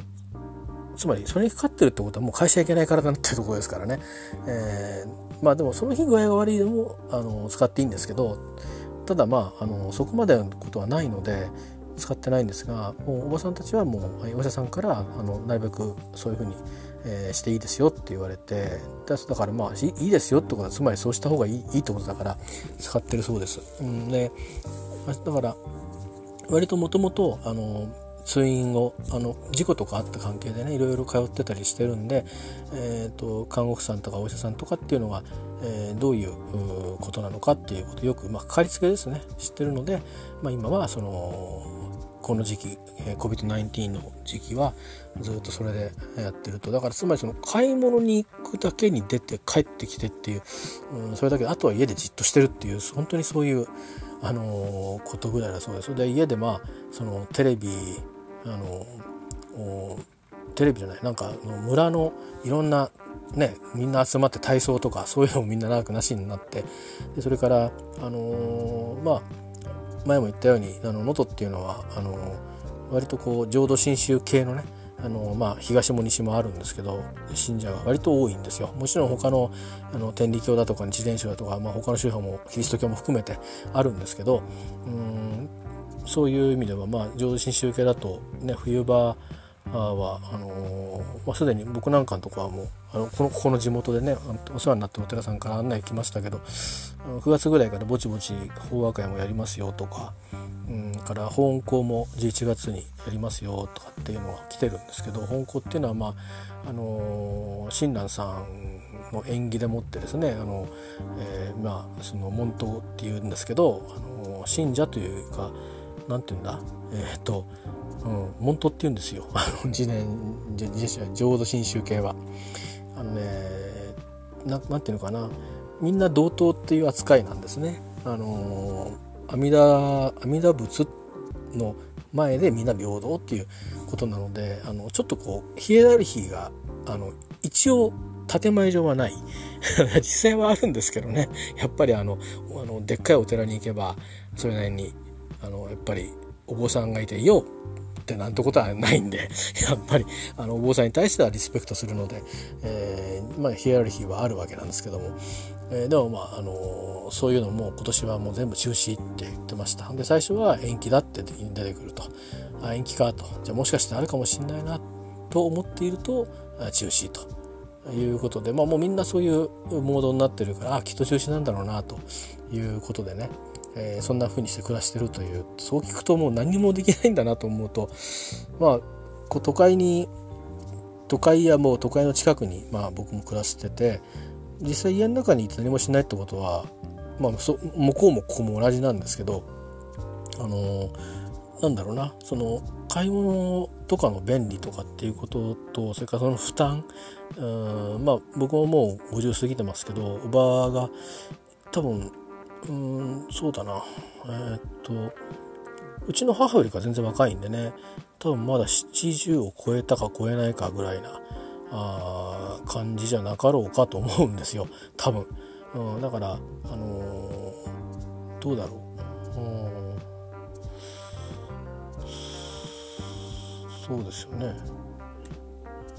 つまりそれにかかってるってことはもう会社行けないからなっていうところですからね、えー、まあでもその日具合が悪いでもあの使っていいんですけどただまああのそこまでのことはないので使ってないんですがもうおばさんたちはもうお医者さんからあのなるべくそういうふうに、えー、していいですよって言われてだからまあいいですよってことはつまりそうした方がいいいいってことだから使ってるそうです。うん、でだから割ともともとあの通院をあの事故とかあった関係でねいろいろ通ってたりしてるんで、えーと、看護婦さんとかお医者さんとかっていうのが、えー、どういうことなのかっていうことよく、まあ、かかりつけですね。知ってるので、まあ、今はそのこの時期、COVID-19 の時期はずっとそれでやってると。だからつまりその買い物に行くだけに出て帰ってきてっていう、うん、それだけあとは家でじっとしてるっていう本当にそういうあの、ことぐらいだそうです。で家でまあそのテレビあのテレビじゃないなんか村のいろんなねみんな集まって体操とかそういうのもみんな長くなしになってでそれからあのー、まあ前も言ったように能登っていうのはあのー、割とこう浄土真宗系のねあのまあ、東も西もあるんですけど信者が割と多いんですよ。もちろん他のあの天理教だとか日蓮宗だとか、まあ、他の宗派もキリスト教も含めてあるんですけどうんそういう意味では、まあ、浄土真宗系だと、ね、冬場はあのー、まあ、すでに僕なんかのとこはもうあのこのここの地元でねお世話になってるお寺さんから案内来ましたけど9月ぐらいからぼちぼち法話会もやりますよとか、うん、から本校も11月にやりますよとかっていうのが来てるんですけど本校っていうのはまああの親鸞さんの縁起でもってですねあの、えー、まあその門徒っていうんですけど、あの信者というかなんて言うんだえっ、と、うん、門徒って言うんですよ あの自年浄土真宗系は。あのねななんていうのかなみんな同等っていう扱いなんですね。あの阿弥陀阿弥陀仏の前でみんな平等っていうことなのであのちょっとこうヒエラルヒーがあの一応建前上はない 実際はあるんですけどねやっぱりあのあのでっかいお寺に行けばそれなりにあのやっぱりお坊さんがいて「よってなんてことはないんで やっぱりあのお坊さんに対してはリスペクトするので、えー、まあ、ヒエラルヒーはあるわけなんですけども、えー、でもまあ、あのそういうのも今年はもう全部中止って言ってました。で最初は延期だって出てくると。あ延期かと。じゃあもしかしてあるかもしれないなと思っていると中止ということで、まあ、もうみんなそういうモードになってるからあきっと中止なんだろうなということでね。えー、そんな風にして暮らしてるというそう聞くともう何もできないんだなと思うとまあこう都会に都会やもう都会の近くに、まあ、僕も暮らしてて実際家の中にいて何もしないってことは、まあ、そ向こうもここも同じなんですけどあのなんだろうなその買い物とかの便利とかっていうこととそれからその負担うんまあ僕ももう50過ぎてますけどおばが多分うんそうだな。えー、っとうちの母よりか全然若いんでね多分まだ70を超えたか超えないかぐらいなあ感じじゃなかろうかと思うんですよ。多分、うん、だからあのー、どうだろう、うん、そうですよね。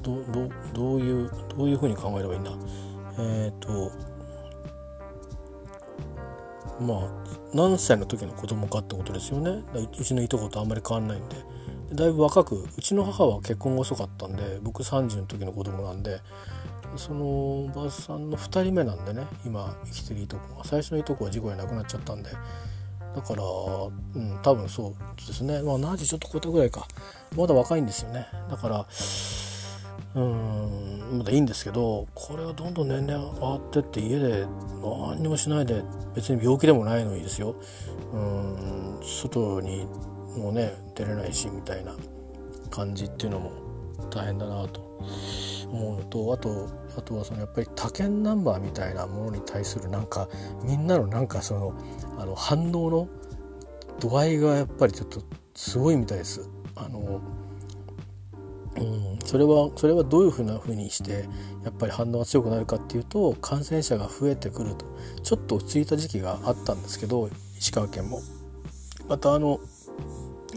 どどどういうどういうふうに考えればいいんだ。えっ、とまあ何歳の時の子供かってことですよね。うちのいとことあんまり変わんないんで。だいぶ若くうちの母は結婚が遅かったんで僕30の時の子供なんでそのおばさんの2人目なんでね今生きてるいとこが。最初のいとこは事故で亡くなっちゃったんで。だからうん多分そうですね。まあ何時ちょっと超えたぐらいか。まだ若いんですよね。だからうんまだいいんですけどこれをどんどん年齢上がってって家で何にもしないで別に病気でもないのにですようん外にもね出れないしみたいな感じっていうのも大変だなと思うのとあとあとはそのやっぱり他県ナンバーみたいなものに対するなんかみんなのなんかそのあの反応の度合いがやっぱりちょっとすごいみたいです。あのうん、それはそれはどういうふうなふうにしてやっぱり反応が強くなるかっていうと感染者が増えてくると。ちょっと落ち着いた時期があったんですけど石川県も。またあの、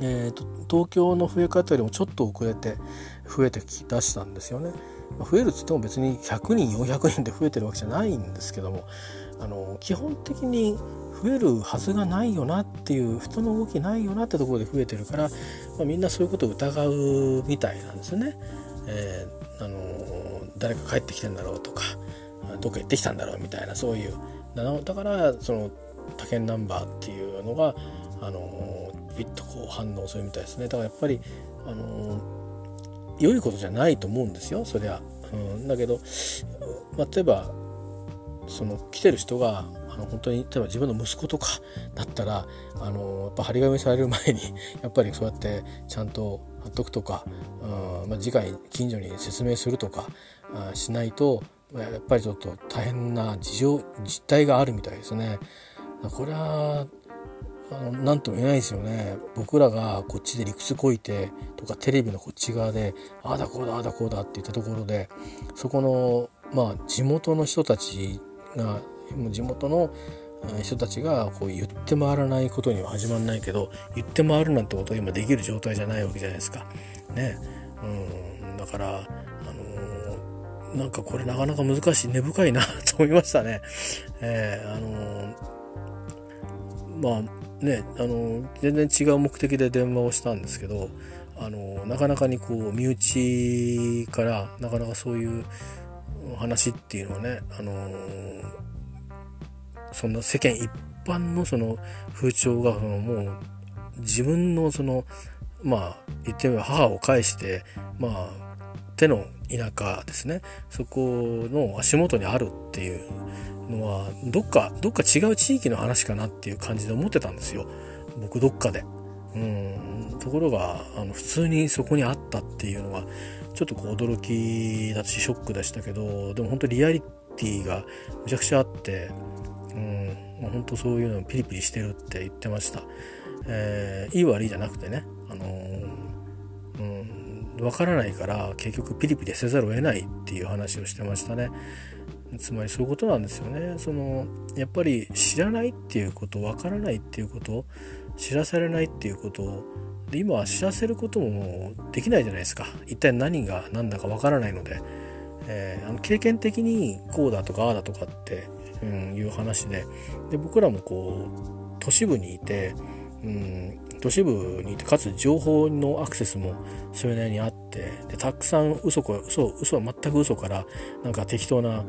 えーと、東京の増え方よりもちょっと遅れて増えてきだしたんですよね。増えるっつっても別に100人400人で増えてるわけじゃないんですけどもあの基本的に増えるはずがないよなっていう人の動きないよなってところで増えてるから、まあ、みんなそういうことを疑うみたいなんですよね。えー、あの誰か帰ってきてんだろうとかどっか行ってきたんだろうみたいなそういう。だからその他県ナンバーっていうのがあのピッとこう反応するみたいですね。だからやっぱりあの良いことじゃないと思うんですよそりゃ、うん、だけど、まあ、例えばその来てる人がの本当に例えば自分の息子とかだったらあのやっぱ張り紙される前に やっぱりそうやってちゃんと貼っとくとか、うんまあ、次回近所に説明するとかあしないとやっぱりちょっと大変な事情実態があるみたいですね。これはあの何とも言えないですよね僕らがこっちで理屈こいてとかテレビのこっち側でああだこうだああだこうだって言ったところでそこのまあ地元の人たちが地元の人たちがこう言って回らないことには始まらないけど言って回るなんてことは今できる状態じゃないわけじゃないですか。ね、うんだからあのー、なんかこれなかなか難しい根深いなと思いましたね。えー、あのー、まあねあの全然違う目的で電話をしたんですけどあのなかなかにこう身内からなかなかそういう話っていうのはねあのその世間一般のその風潮がそのもう自分のそのまあ言ってみれば母を介してまあ手の田舎ですね。そこの足元にあるっていうのはどっかどっか違う地域の話かなっていう感じで思ってたんですよ。僕どっかで。うん。ところがあの普通にそこにあったっていうのはちょっとこう驚きだしショックでしたけどでも本当リアリティがむちゃくちゃあってうん本当そういうのピリピリしてるって言ってました、えー、いい悪いじゃなくてね。あのー、うん分からないから結局ピリピリせざるを得ないっていう話をしてましたね。つまりそういうことなんですよね。そのやっぱり知らないっていうことわからないっていうこと知らされないっていうことで今は知らせることももできないじゃないですか。一体何が何だかわからないので、えー、あの経験的にこうだとかああだとかって、うん、いう話で。で僕らもこう都市部にいて、うん、都市部にいてかつ情報のアクセスもそれなりにあってでたくさん嘘こ嘘嘘は全く嘘からなんか適当なあ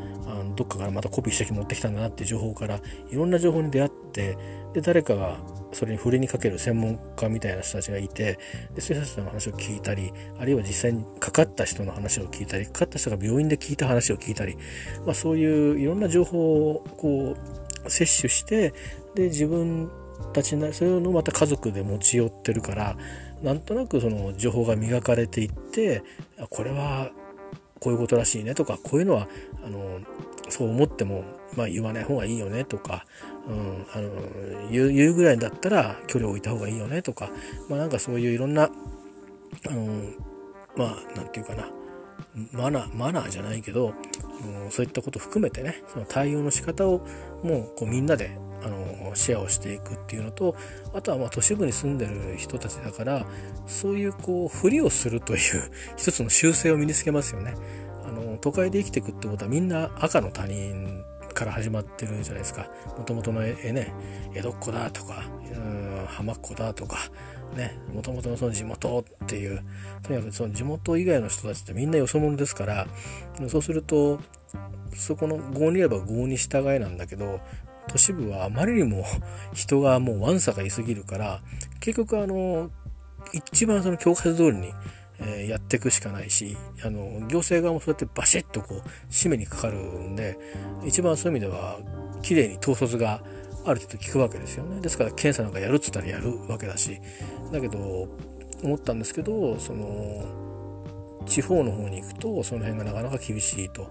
のどっかからまたコピーして持ってきたんだなっていう情報からいろんな情報に出会ってで誰かがそれに触れにかける専門家みたいな人たちがいてでそういう人たちの話を聞いたりあるいは実際にかかった人の話を聞いたりかかった人が病院で聞いた話を聞いたり、まあ、そういういろんな情報をこう摂取してで自分たちなそういうのをまた家族で持ち寄ってるからなんとなくその情報が磨かれていってこれはこういうことらしいねとかこういうのはあのそう思っても、まあ、言わない方がいいよねとか、うん、あの言う言うぐらいだったら距離を置いた方がいいよねとか、まあ、なんかそういういろんなあのまあ何て言うかなマナーマナーじゃないけど、うん、そういったこと含めてねその対応の仕方をもうこうみんなであのシェアをしていくっていうのとあとはまあ都市部に住んでる人たちだからそういうこうふりをするという一つの習性を身につけますよね。あの都会で生きていくってことはみんな赤の他人から始まってるじゃないですか。もともとの絵ね江戸っ子だとかうん浜っ子だとかねもともとのその地元っていうとにかくその地元以外の人たちってみんなよそ者ですからそうするとそこの郷に言えば郷に従いなんだけど都市部はあまりにも人がもうわんさかいすぎるから結局あの一番その教科書通りに、えやっていくしかないしあの行政側もそうやってバシッとこう締めにかかるんで一番そういう意味では綺麗に統率がある程度効くわけですよね。ですから検査なんかやるっつったらやるわけだし。だけど思ったんですけどその地方の方に行くとその辺がなかなか厳しいと。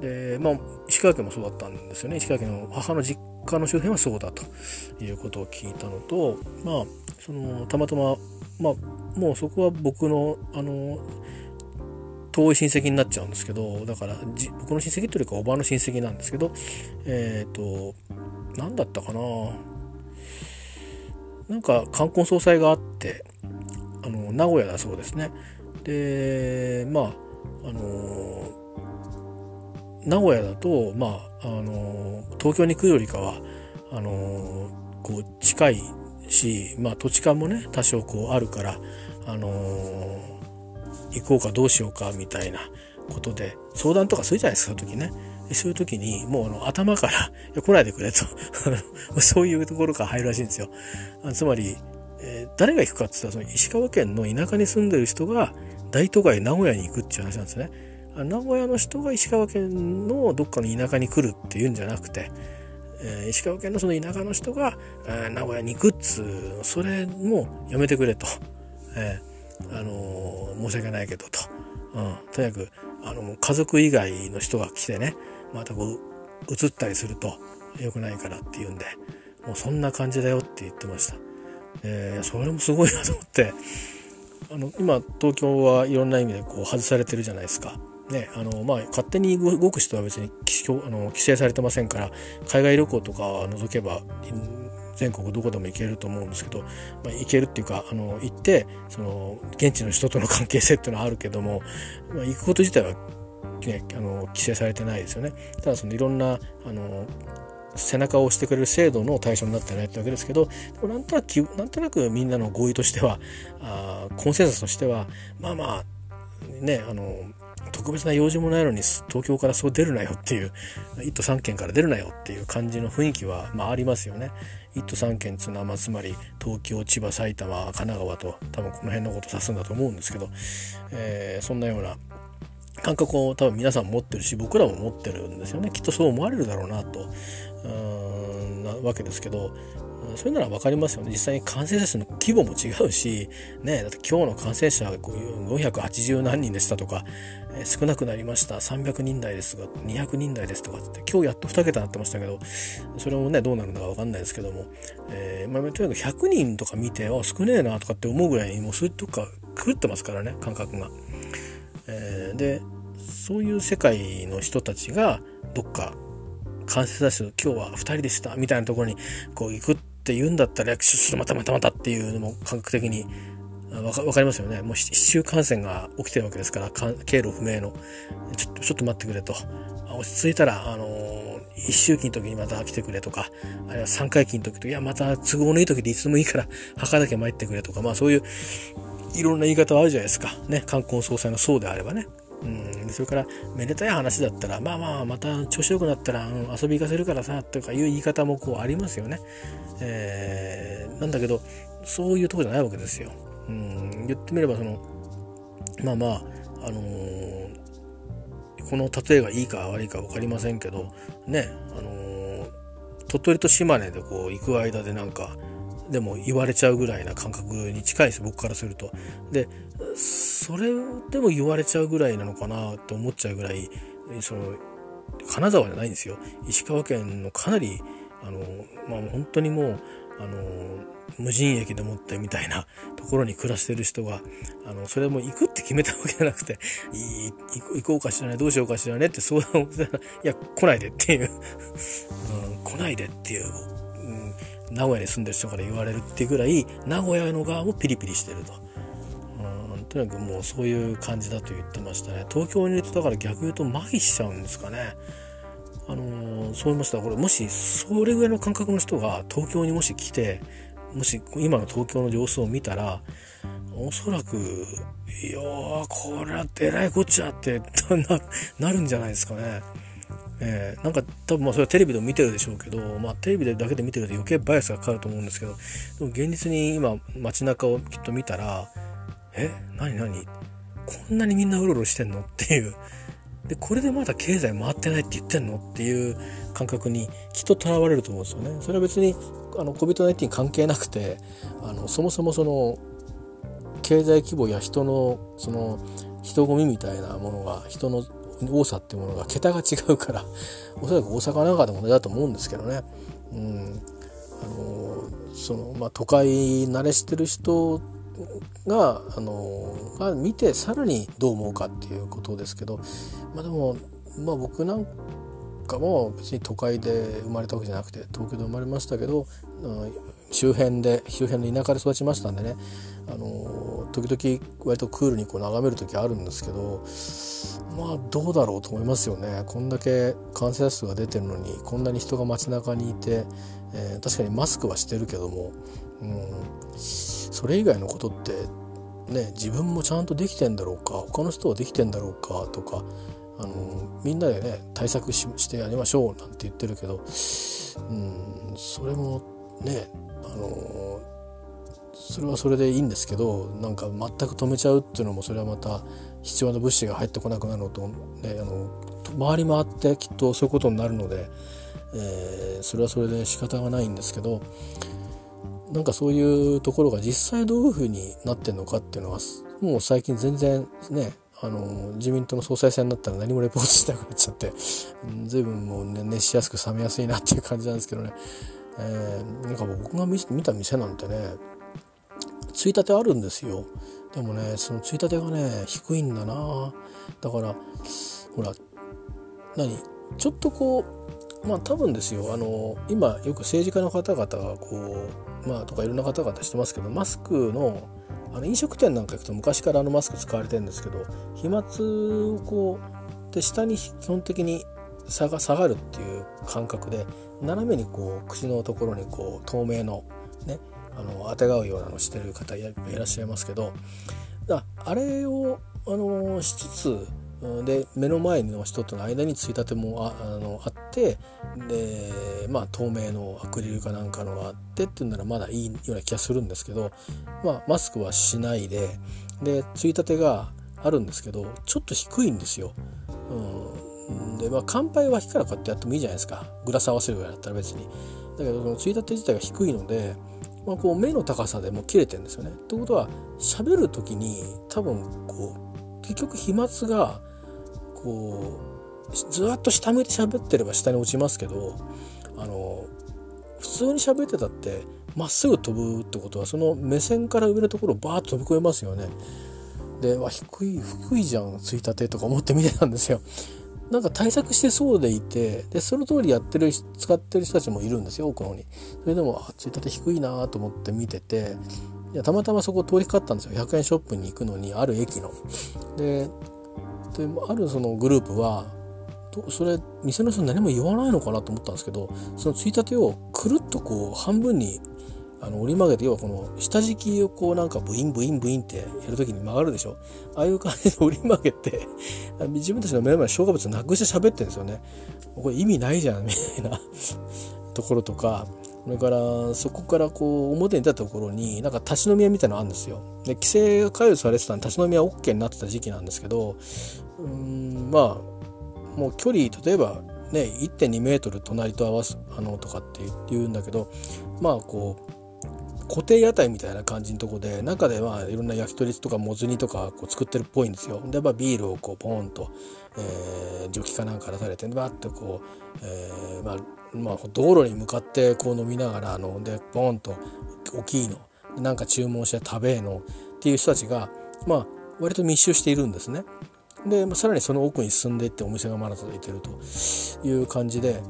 でまあ石川県もそうだったんですよね。石川県の母の実家の周辺はそうだということを聞いたのとまあそのたまたままあもうそこは僕のあの遠い親戚になっちゃうんですけどだから僕の親戚というかおばの親戚なんですけどえっ、ー、と何だったかな。なんか冠婚葬祭があってあの名古屋だそうですね。でまああの名古屋だとまああの東京に来るよりかはあのこう近いし、まあ、土地勘もね多少こうあるからあの行こうかどうしようかみたいなことで相談とかするじゃないですか時ね。そういう時にもうあの頭から来ないでくれと。そういうところから入るらしいんですよ。つまり、えー、誰が行くかって言ったらその石川県の田舎に住んでる人が大都会名古屋に行くっていう話なんですね。名古屋の人が石川県のどっかの田舎に来るっていうんじゃなくて、えー、石川県のその田舎の人が、えー、名古屋に行くっつうそれもやめてくれと、えーあの申し訳ないけどと、うん、とにかくあの家族以外の人が来てねまたこう映ったりすると良くないからって言うんでもうそんな感じだよって言ってました。えー、それもすごいなと思ってあの今東京はいろんな意味でこう外されてるじゃないですか。ね、あのまあ勝手に動く人は別にあの規制されてませんから海外旅行とか除けば全国どこでも行けると思うんですけど、まあ、行けるっていうかあの行ってその現地の人との関係性っていうのはあるけども、まあ、行くこと自体は、ね、あの規制されてないですよね。ただそのいろんなあの背中を押してくれる制度の対象になってないってわけですけどでもなんとなくなんとなくみんなの合意としてはあコンセンサスとしてはまあまあねあの特別な用事もないのに東京からそう出るなよっていう1都3県から出るなよっていう感じの雰囲気は、まあ、ありますよね。1都3県っていうのは、つまり東京千葉埼玉神奈川と多分この辺のことを指すんだと思うんですけど、えー、そんなような感覚を多分皆さん持ってるし僕らも持ってるんですよねきっとそう思われるだろうなとうんなわけですけどそれなら分かりますよね実際に感染者数の規模も違うし、ね、だって今日の感染者480何人でしたとか、え、少なくなりました300人台ですが200人台ですとかって今日やっと2桁になってましたけどそれもねどうなるのか分かんないですけども、えーまあ、とにかく100人とか見てあ少ねえなとかって思うぐらいにもうそういうとこから狂ってますからね感覚が。えー、でそういう世界の人たちがどっか感染者数今日は2人でしたみたいなところにこう行くって言うんだったらちょっとまたまたまたっていうのも感覚的にわかかりますよね。もう市中感染が起きてるわけですから経路不明の。ちょっとちょっと待ってくれと。落ち着いたらあのー、一周期の時にまた来てくれとかあるいは3回期の時といやまた都合のいい時でいつでもいいから墓だけ参ってくれとかまあそういういろんな言い方はあるじゃないですか。ね冠婚葬祭のそうであればね。うん、それからめでたい話だったらまあまあまた調子よくなったら、うん、遊び行かせるからさとかいう言い方もこうありますよね、えー、なんだけどそういうとこじゃないわけですよ、うん、言ってみればそのまあまああのー、この例えがいいか悪いか分かりませんけどねあのー、鳥取と島根でこう行く間でなんかでも言われちゃうぐらいな感覚に近いです僕からすると。でそれでも言われちゃうぐらいなのかなって思っちゃうぐらいその金沢じゃないんですよ石川県のかなりあの、まあ、本当にもうあの無人駅でもってみたいな ところに暮らしてる人があのそれも行くって決めたわけじゃなくて行こうかしらねどうしようかしらねって相談をしたらいや来ないでっていう、うん、来ないでっていう、うん、名古屋に住んでる人から言われるっていうぐらい名古屋の側もピリピリしてると。うん、とにかくもうそういう感じだと言ってましたね。東京にいるとだから逆言うと麻痺しちゃうんですかね。あのー、そう言いましたこれもしそれぐらいの感覚の人が東京にもし来てもし今の東京の様子を見たらおそらくいやーこれはえらいこっちゃって なるんじゃないですかね。えー、なんか多分まあそれはテレビでも見てるでしょうけど、まあ、テレビでだけで見てると余計バイアスがかかると思うんですけどでも現実に今街中をきっと見たらえ何何？こんなにみんなうろうろしてんの？っていうでこれでまだ経済回ってないって言ってんの？っていう感覚にきっととらわれると思うんですよね。それは別にあの COVID-19 関係なくてあのそもそもその経済規模や人のその人混みみたいなものが人の多さっていうものが桁が違うから おそらく大阪なんかでも同じだと思うんですけどね。うんあのそのまあ、都会慣れしてる人があのが見てさらにどう思うかっていうことですけど、まあ、でも、まあ、僕なんかも別に都会で生まれたわけじゃなくて東京で生まれましたけど周辺で周辺の田舎で育ちましたんでね。あの時々割とクールにこう眺める時あるんですけどまあどうだろうと思いますよね。こんだけ感染者数が出てるのにこんなに人が街中にいて、えー、確かにマスクはしてるけども、うん、それ以外のことってね自分もちゃんとできてんだろうか他の人はできてんだろうかとかあのみんなでね対策してやりましょうなんて言ってるけど、うん、それもねあのそれはそれでいいんですけどなんか全く止めちゃうっていうのもそれはまた必要な物資が入ってこなくなるのと、ね、あの回り回ってきっとそういうことになるので、えー、それはそれで仕方がないんですけどなんかそういうところが実際どういうふうになってるのかっていうのはもう最近全然ねあの自民党の総裁選になったら何もレポートしなくなっちゃって随分もう、ね、熱しやすく冷めやすいなっていう感じなんですけどね、えー、なんか僕が見た店なんてねついたてあるんですよ。でもねそのついたてがね低いんだな。だからほら何ちょっとこうまあ多分ですよ。あの今よく政治家の方々がこうまあとかいろんな方々してますけどマスクのあの飲食店なんか行くと昔からあのマスク使われてるんですけど飛沫をこうで下に基本的に下が下がるっていう感覚で斜めにこう口のところにこう透明のねあのあてがうようなのしてる方いらっしゃいますけどだあれをあのしつつで目の前の人との間についたてもああのあってでまあ透明のアクリルかなんかのがあってっていうならまだいいような気がするんですけど、まあ、マスクはしないででついたてがあるんですけどちょっと低いんですよ。うん、でまあ乾杯は火からこうやってやってもいいじゃないですかグラス合わせるぐらいだったら別に。だけどそのついたて自体が低いので、まあ、こう目の高さでもう切れてんですよね。ということは喋る時に多分こう結局飛沫がこうずっと下向いて喋ってれば下に落ちますけどあの普通に喋ってたってまっすぐ飛ぶってことはその目線から上のところをバーッと飛び越えますよね。でわ低い低いじゃんついたてとか思って見てたんですよ。なんか対策してそうでいてでその通りやってる使ってる人たちもいるんですよ奥の方に。それでもあついたて低いなと思って見てていやたまたまそこ通りかかったんですよ100円ショップに行くのにある駅の。でであるそのグループはそれ店の人何も言わないのかなと思ったんですけどそのついたてをくるっとこう半分にあの折り曲げて要はこの下敷きをこうなんかブインブインブインってやる時に曲がるでしょ？ああいう感じで折り曲げて 自分たちの目の前に消化物なくして喋ってるんですよね。これ意味ないじゃんみたいなところとかそれからそこからこう表に出たところになんか立ち飲み屋みたいなのあるんですよ。で規制が解除されてたんで立ち飲み屋 OK になってた時期なんですけどうんまあもう距離例えばね1.2メートル隣と合わすあのとかって言うんだけどまあこう固定屋台みたいな感じのとこで中でまあいろんな焼き鳥とかもつ煮とかこう作ってるっぽいんですよ。で、まあ、ビールをこうポンと、えー、ジョッキかなんか出されてバッとこう、えー、まあ、まあ、道路に向かってこう飲みながらあのでポンと大きいのなんか注文して食べえのっていう人たちがまあ割と密集しているんですね。で、まあ、さらにその奥に進んでいってお店がまだ続いてるという感じで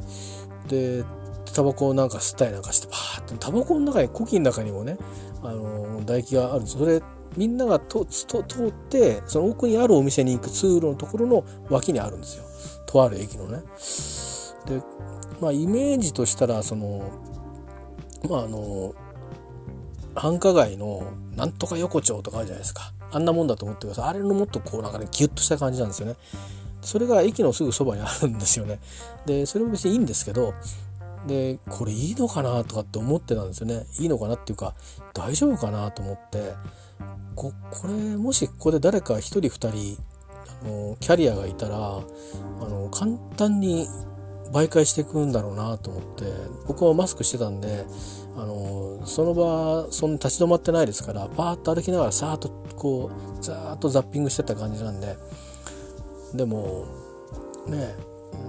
でタバコをなんか吸ったりなんかしてパーって。タバコの中に呼気の中にもね、あの唾液がある。んですそれみんながとと通ってその奥にあるお店に行く通路のところの脇にあるんですよ。とある駅のね。でまあイメージとしたらそのまああの繁華街のなんとか横丁とかあるじゃないですか。あんなもんだと思ってください。あれのもっとこうなんかねギュッとした感じなんですよね。それが駅のすぐそばにあるんですよね。でそれも別にいいんですけどでこれいいのかなとかって思ってたんですよね。いいのかなっていうか大丈夫かなと思って。ここれもしここで誰か1人2人あのキャリアがいたらあの簡単に媒介していくんだろうなと思って。僕はマスクしてたんであのその場そんな立ち止まってないですからパーッと歩きながらさーっとこうザーッとザッピングしてた感じなんで。でもね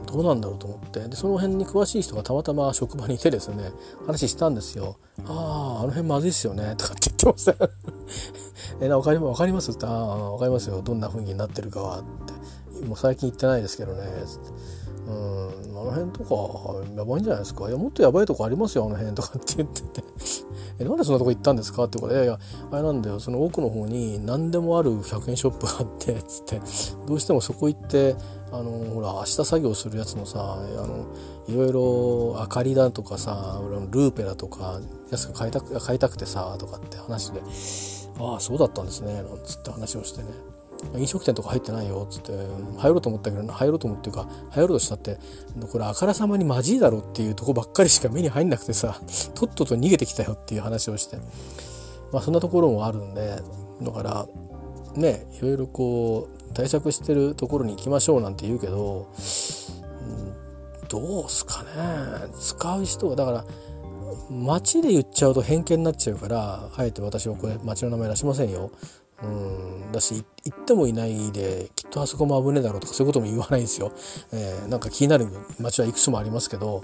どうなんだろうと思って。でその辺に詳しい人がたまたま職場にいてですね話したんですよ「あああの辺まずいっすよね」とかって言ってました えな分かり分かります?」って「ああ分かりますよ。どんな雰囲気になってるかは」ってもう最近行ってないですけどねうんあの辺とかやばいんじゃないですか。いやもっとやばいとこありますよあの辺とかって言ってて。えなんでそんなとこ行ったんですか？って言うからいやいやあれなんだよ。その奥の方に何でもある100円ショップがあってつって。どうしてもそこ行ってあのほら明日作業するやつのさあのいろいろ明かりだとかさルーペラとかやつが買いたく買いたくてさとかって話で「ああそうだったんですね」なんつって話をしてね。飲食店とか入ってないよっつって。入ろうと思ったけど入ろうと思っていうか入ろうとしたってこれあからさまにまじいだろっていうとこばっかりしか目に入んなくてさとっとと逃げてきたよっていう話をして。まあそんなところもあるんでだからねいろいろこう対策してるところに行きましょうなんて言うけど、うん、どうすかね使う人がだから街で言っちゃうと偏見になっちゃうからあえて私はこれ街の名前出しませんよ。うんだし行ってもいないできっとあそこも危ねえだろうとかそういうことも言わないんですよ。えー、なんか気になる街はいくつもありますけど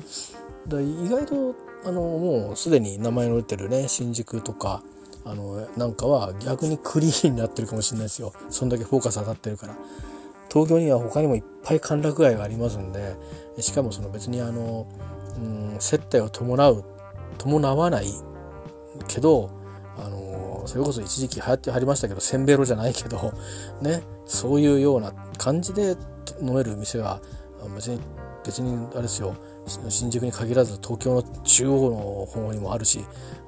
だ意外とあのもうすでに名前の出てるね新宿とかあのなんかは逆にクリーンになってるかもしれないですよ。そんだけフォーカス当たってるから。東京には他にもいっぱい歓楽街がありますんでしかもその別にあの、うん、接待を伴う伴わないけどあのそれこそ一時期流行ってはりましたけどせんべろじゃないけどねそういうような感じで飲める店は別に別にあれですよ。新宿に限らず東京の中央の方にもあるし、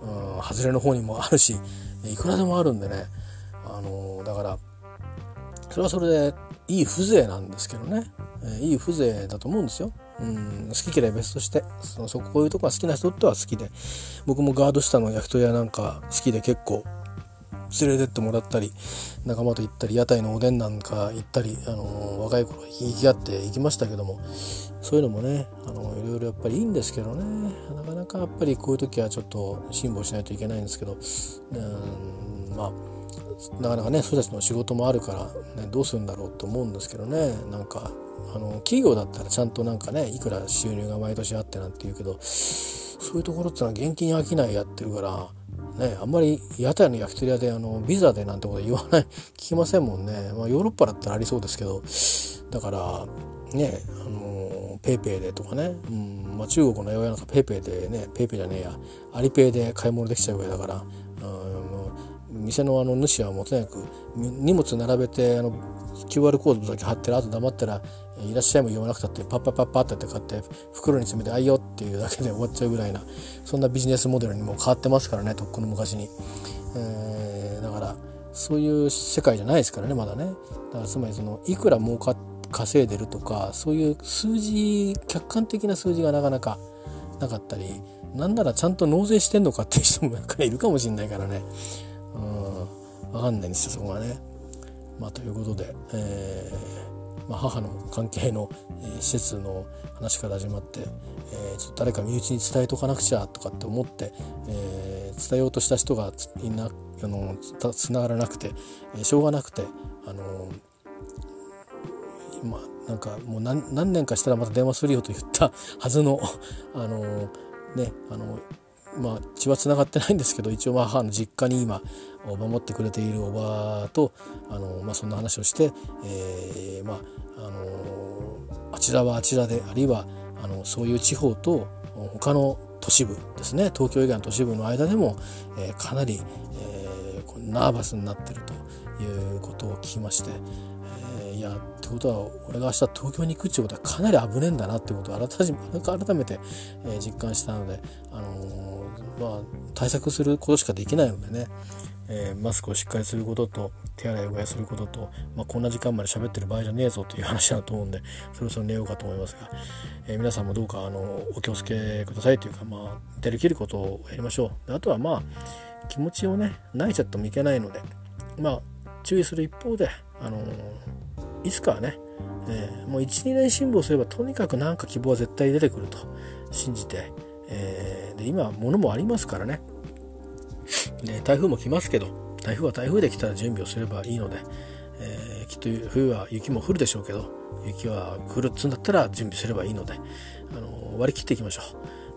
うん、外れの方にもあるしいくらでもあるんでね、あのだからそれはそれでいい風情なんですけどね、え、いい風情だと思うんですよ。うん、好き嫌い別としてそのそここういうとこが好きな人っては好きで僕もガード下の焼き鳥屋なんか好きで結構連れてってもらったり仲間と行ったり屋台のおでんなんか行ったり、あの若い頃行き合って行きましたけどもそういうのもねあのいろいろやっぱりいいんですけどね。なかなかやっぱりこういう時はちょっと辛抱しないといけないんですけどうんまあなかなかねそうたちの仕事もあるから、ね、どうするんだろうと思うんですけどね。なんかあの企業だったらちゃんとなんかねいくら収入が毎年あってなんて言うけどそういうところってのは現金商いやってるからね、あんまり屋台の焼き鳥屋であのビザでなんてこと言わない聞きませんもんね、まあ、ヨーロッパだったらありそうですけど。だからねあの PayPay でとかね、うんまあ、中国の八百屋なんか PayPay でね PayPay じゃねえや。 Alipay で買い物できちゃうぐらいだから、店のあの主はもとにかく荷物並べてあの QR コードだけ貼ってるあと黙ったらいらっしゃいも言わなくたってパッパッパッパッって買って袋に詰めてあいよっていうだけで終わっちゃうぐらいなそんなビジネスモデルにも変わってますからねとっくの昔に、えー、だからそういう世界じゃないですからねまだねだからつまりそのいくら儲か稼いでるとかそういう数字客観的な数字がなかなかなかったりなんならちゃんと納税してんのかっていう人もいるかもしれないからね分かんないんですよそこがね。まあということで、えーまあ、母の関係の、えー、施設の話から始まって、えー、ちょっと誰か身内に伝えとかなくちゃとかって思って、えー、伝えようとした人がいなあのつながらなくて、え、しょうがなくてあの今なんかもう何何年かしたらまた電話するよと言った はずのあのねあのまあ血はつながってないんですけど一応まあ母の実家に今守ってくれているおばとあの、まあ、そんな話をして、えー、まああのあちらはあちらであるいはあのそういう地方と他の都市部ですね東京以外の都市部の間でも、えー、かなり、えー、ナーバスになってるということを聞きまして、いやってことは俺が明日東京に行くってことはかなり危ねえんだなってことを改め改めて、えー、実感したので、あのー、まあ、対策することしかできないのでね、えー、マスクをしっかりすることと手洗いうがいすることと、まあ、こんな時間まで喋ってる場合じゃねえぞという話だと思うんでそろそろ寝ようかと思いますが、えー、皆さんもどうかあのお気をつけくださいというか、まあ、出る切ることをやりましょう。であとはまあ気持ちをね泣いちゃってもいけないのでまあ注意する一方であのいつかはね、えー、もう12年辛抱すればとにかく何か希望は絶対出てくると信じて、えー、で今物もありますからね。で台風も来ますけど台風は台風で来たら準備をすればいいので、えー、きっと冬は雪も降るでしょうけど雪は降るっつんだったら準備すればいいので、あの割り切っていきましょ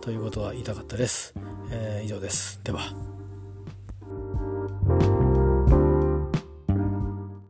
う。ということは言いたかったです、えー、以上です。では。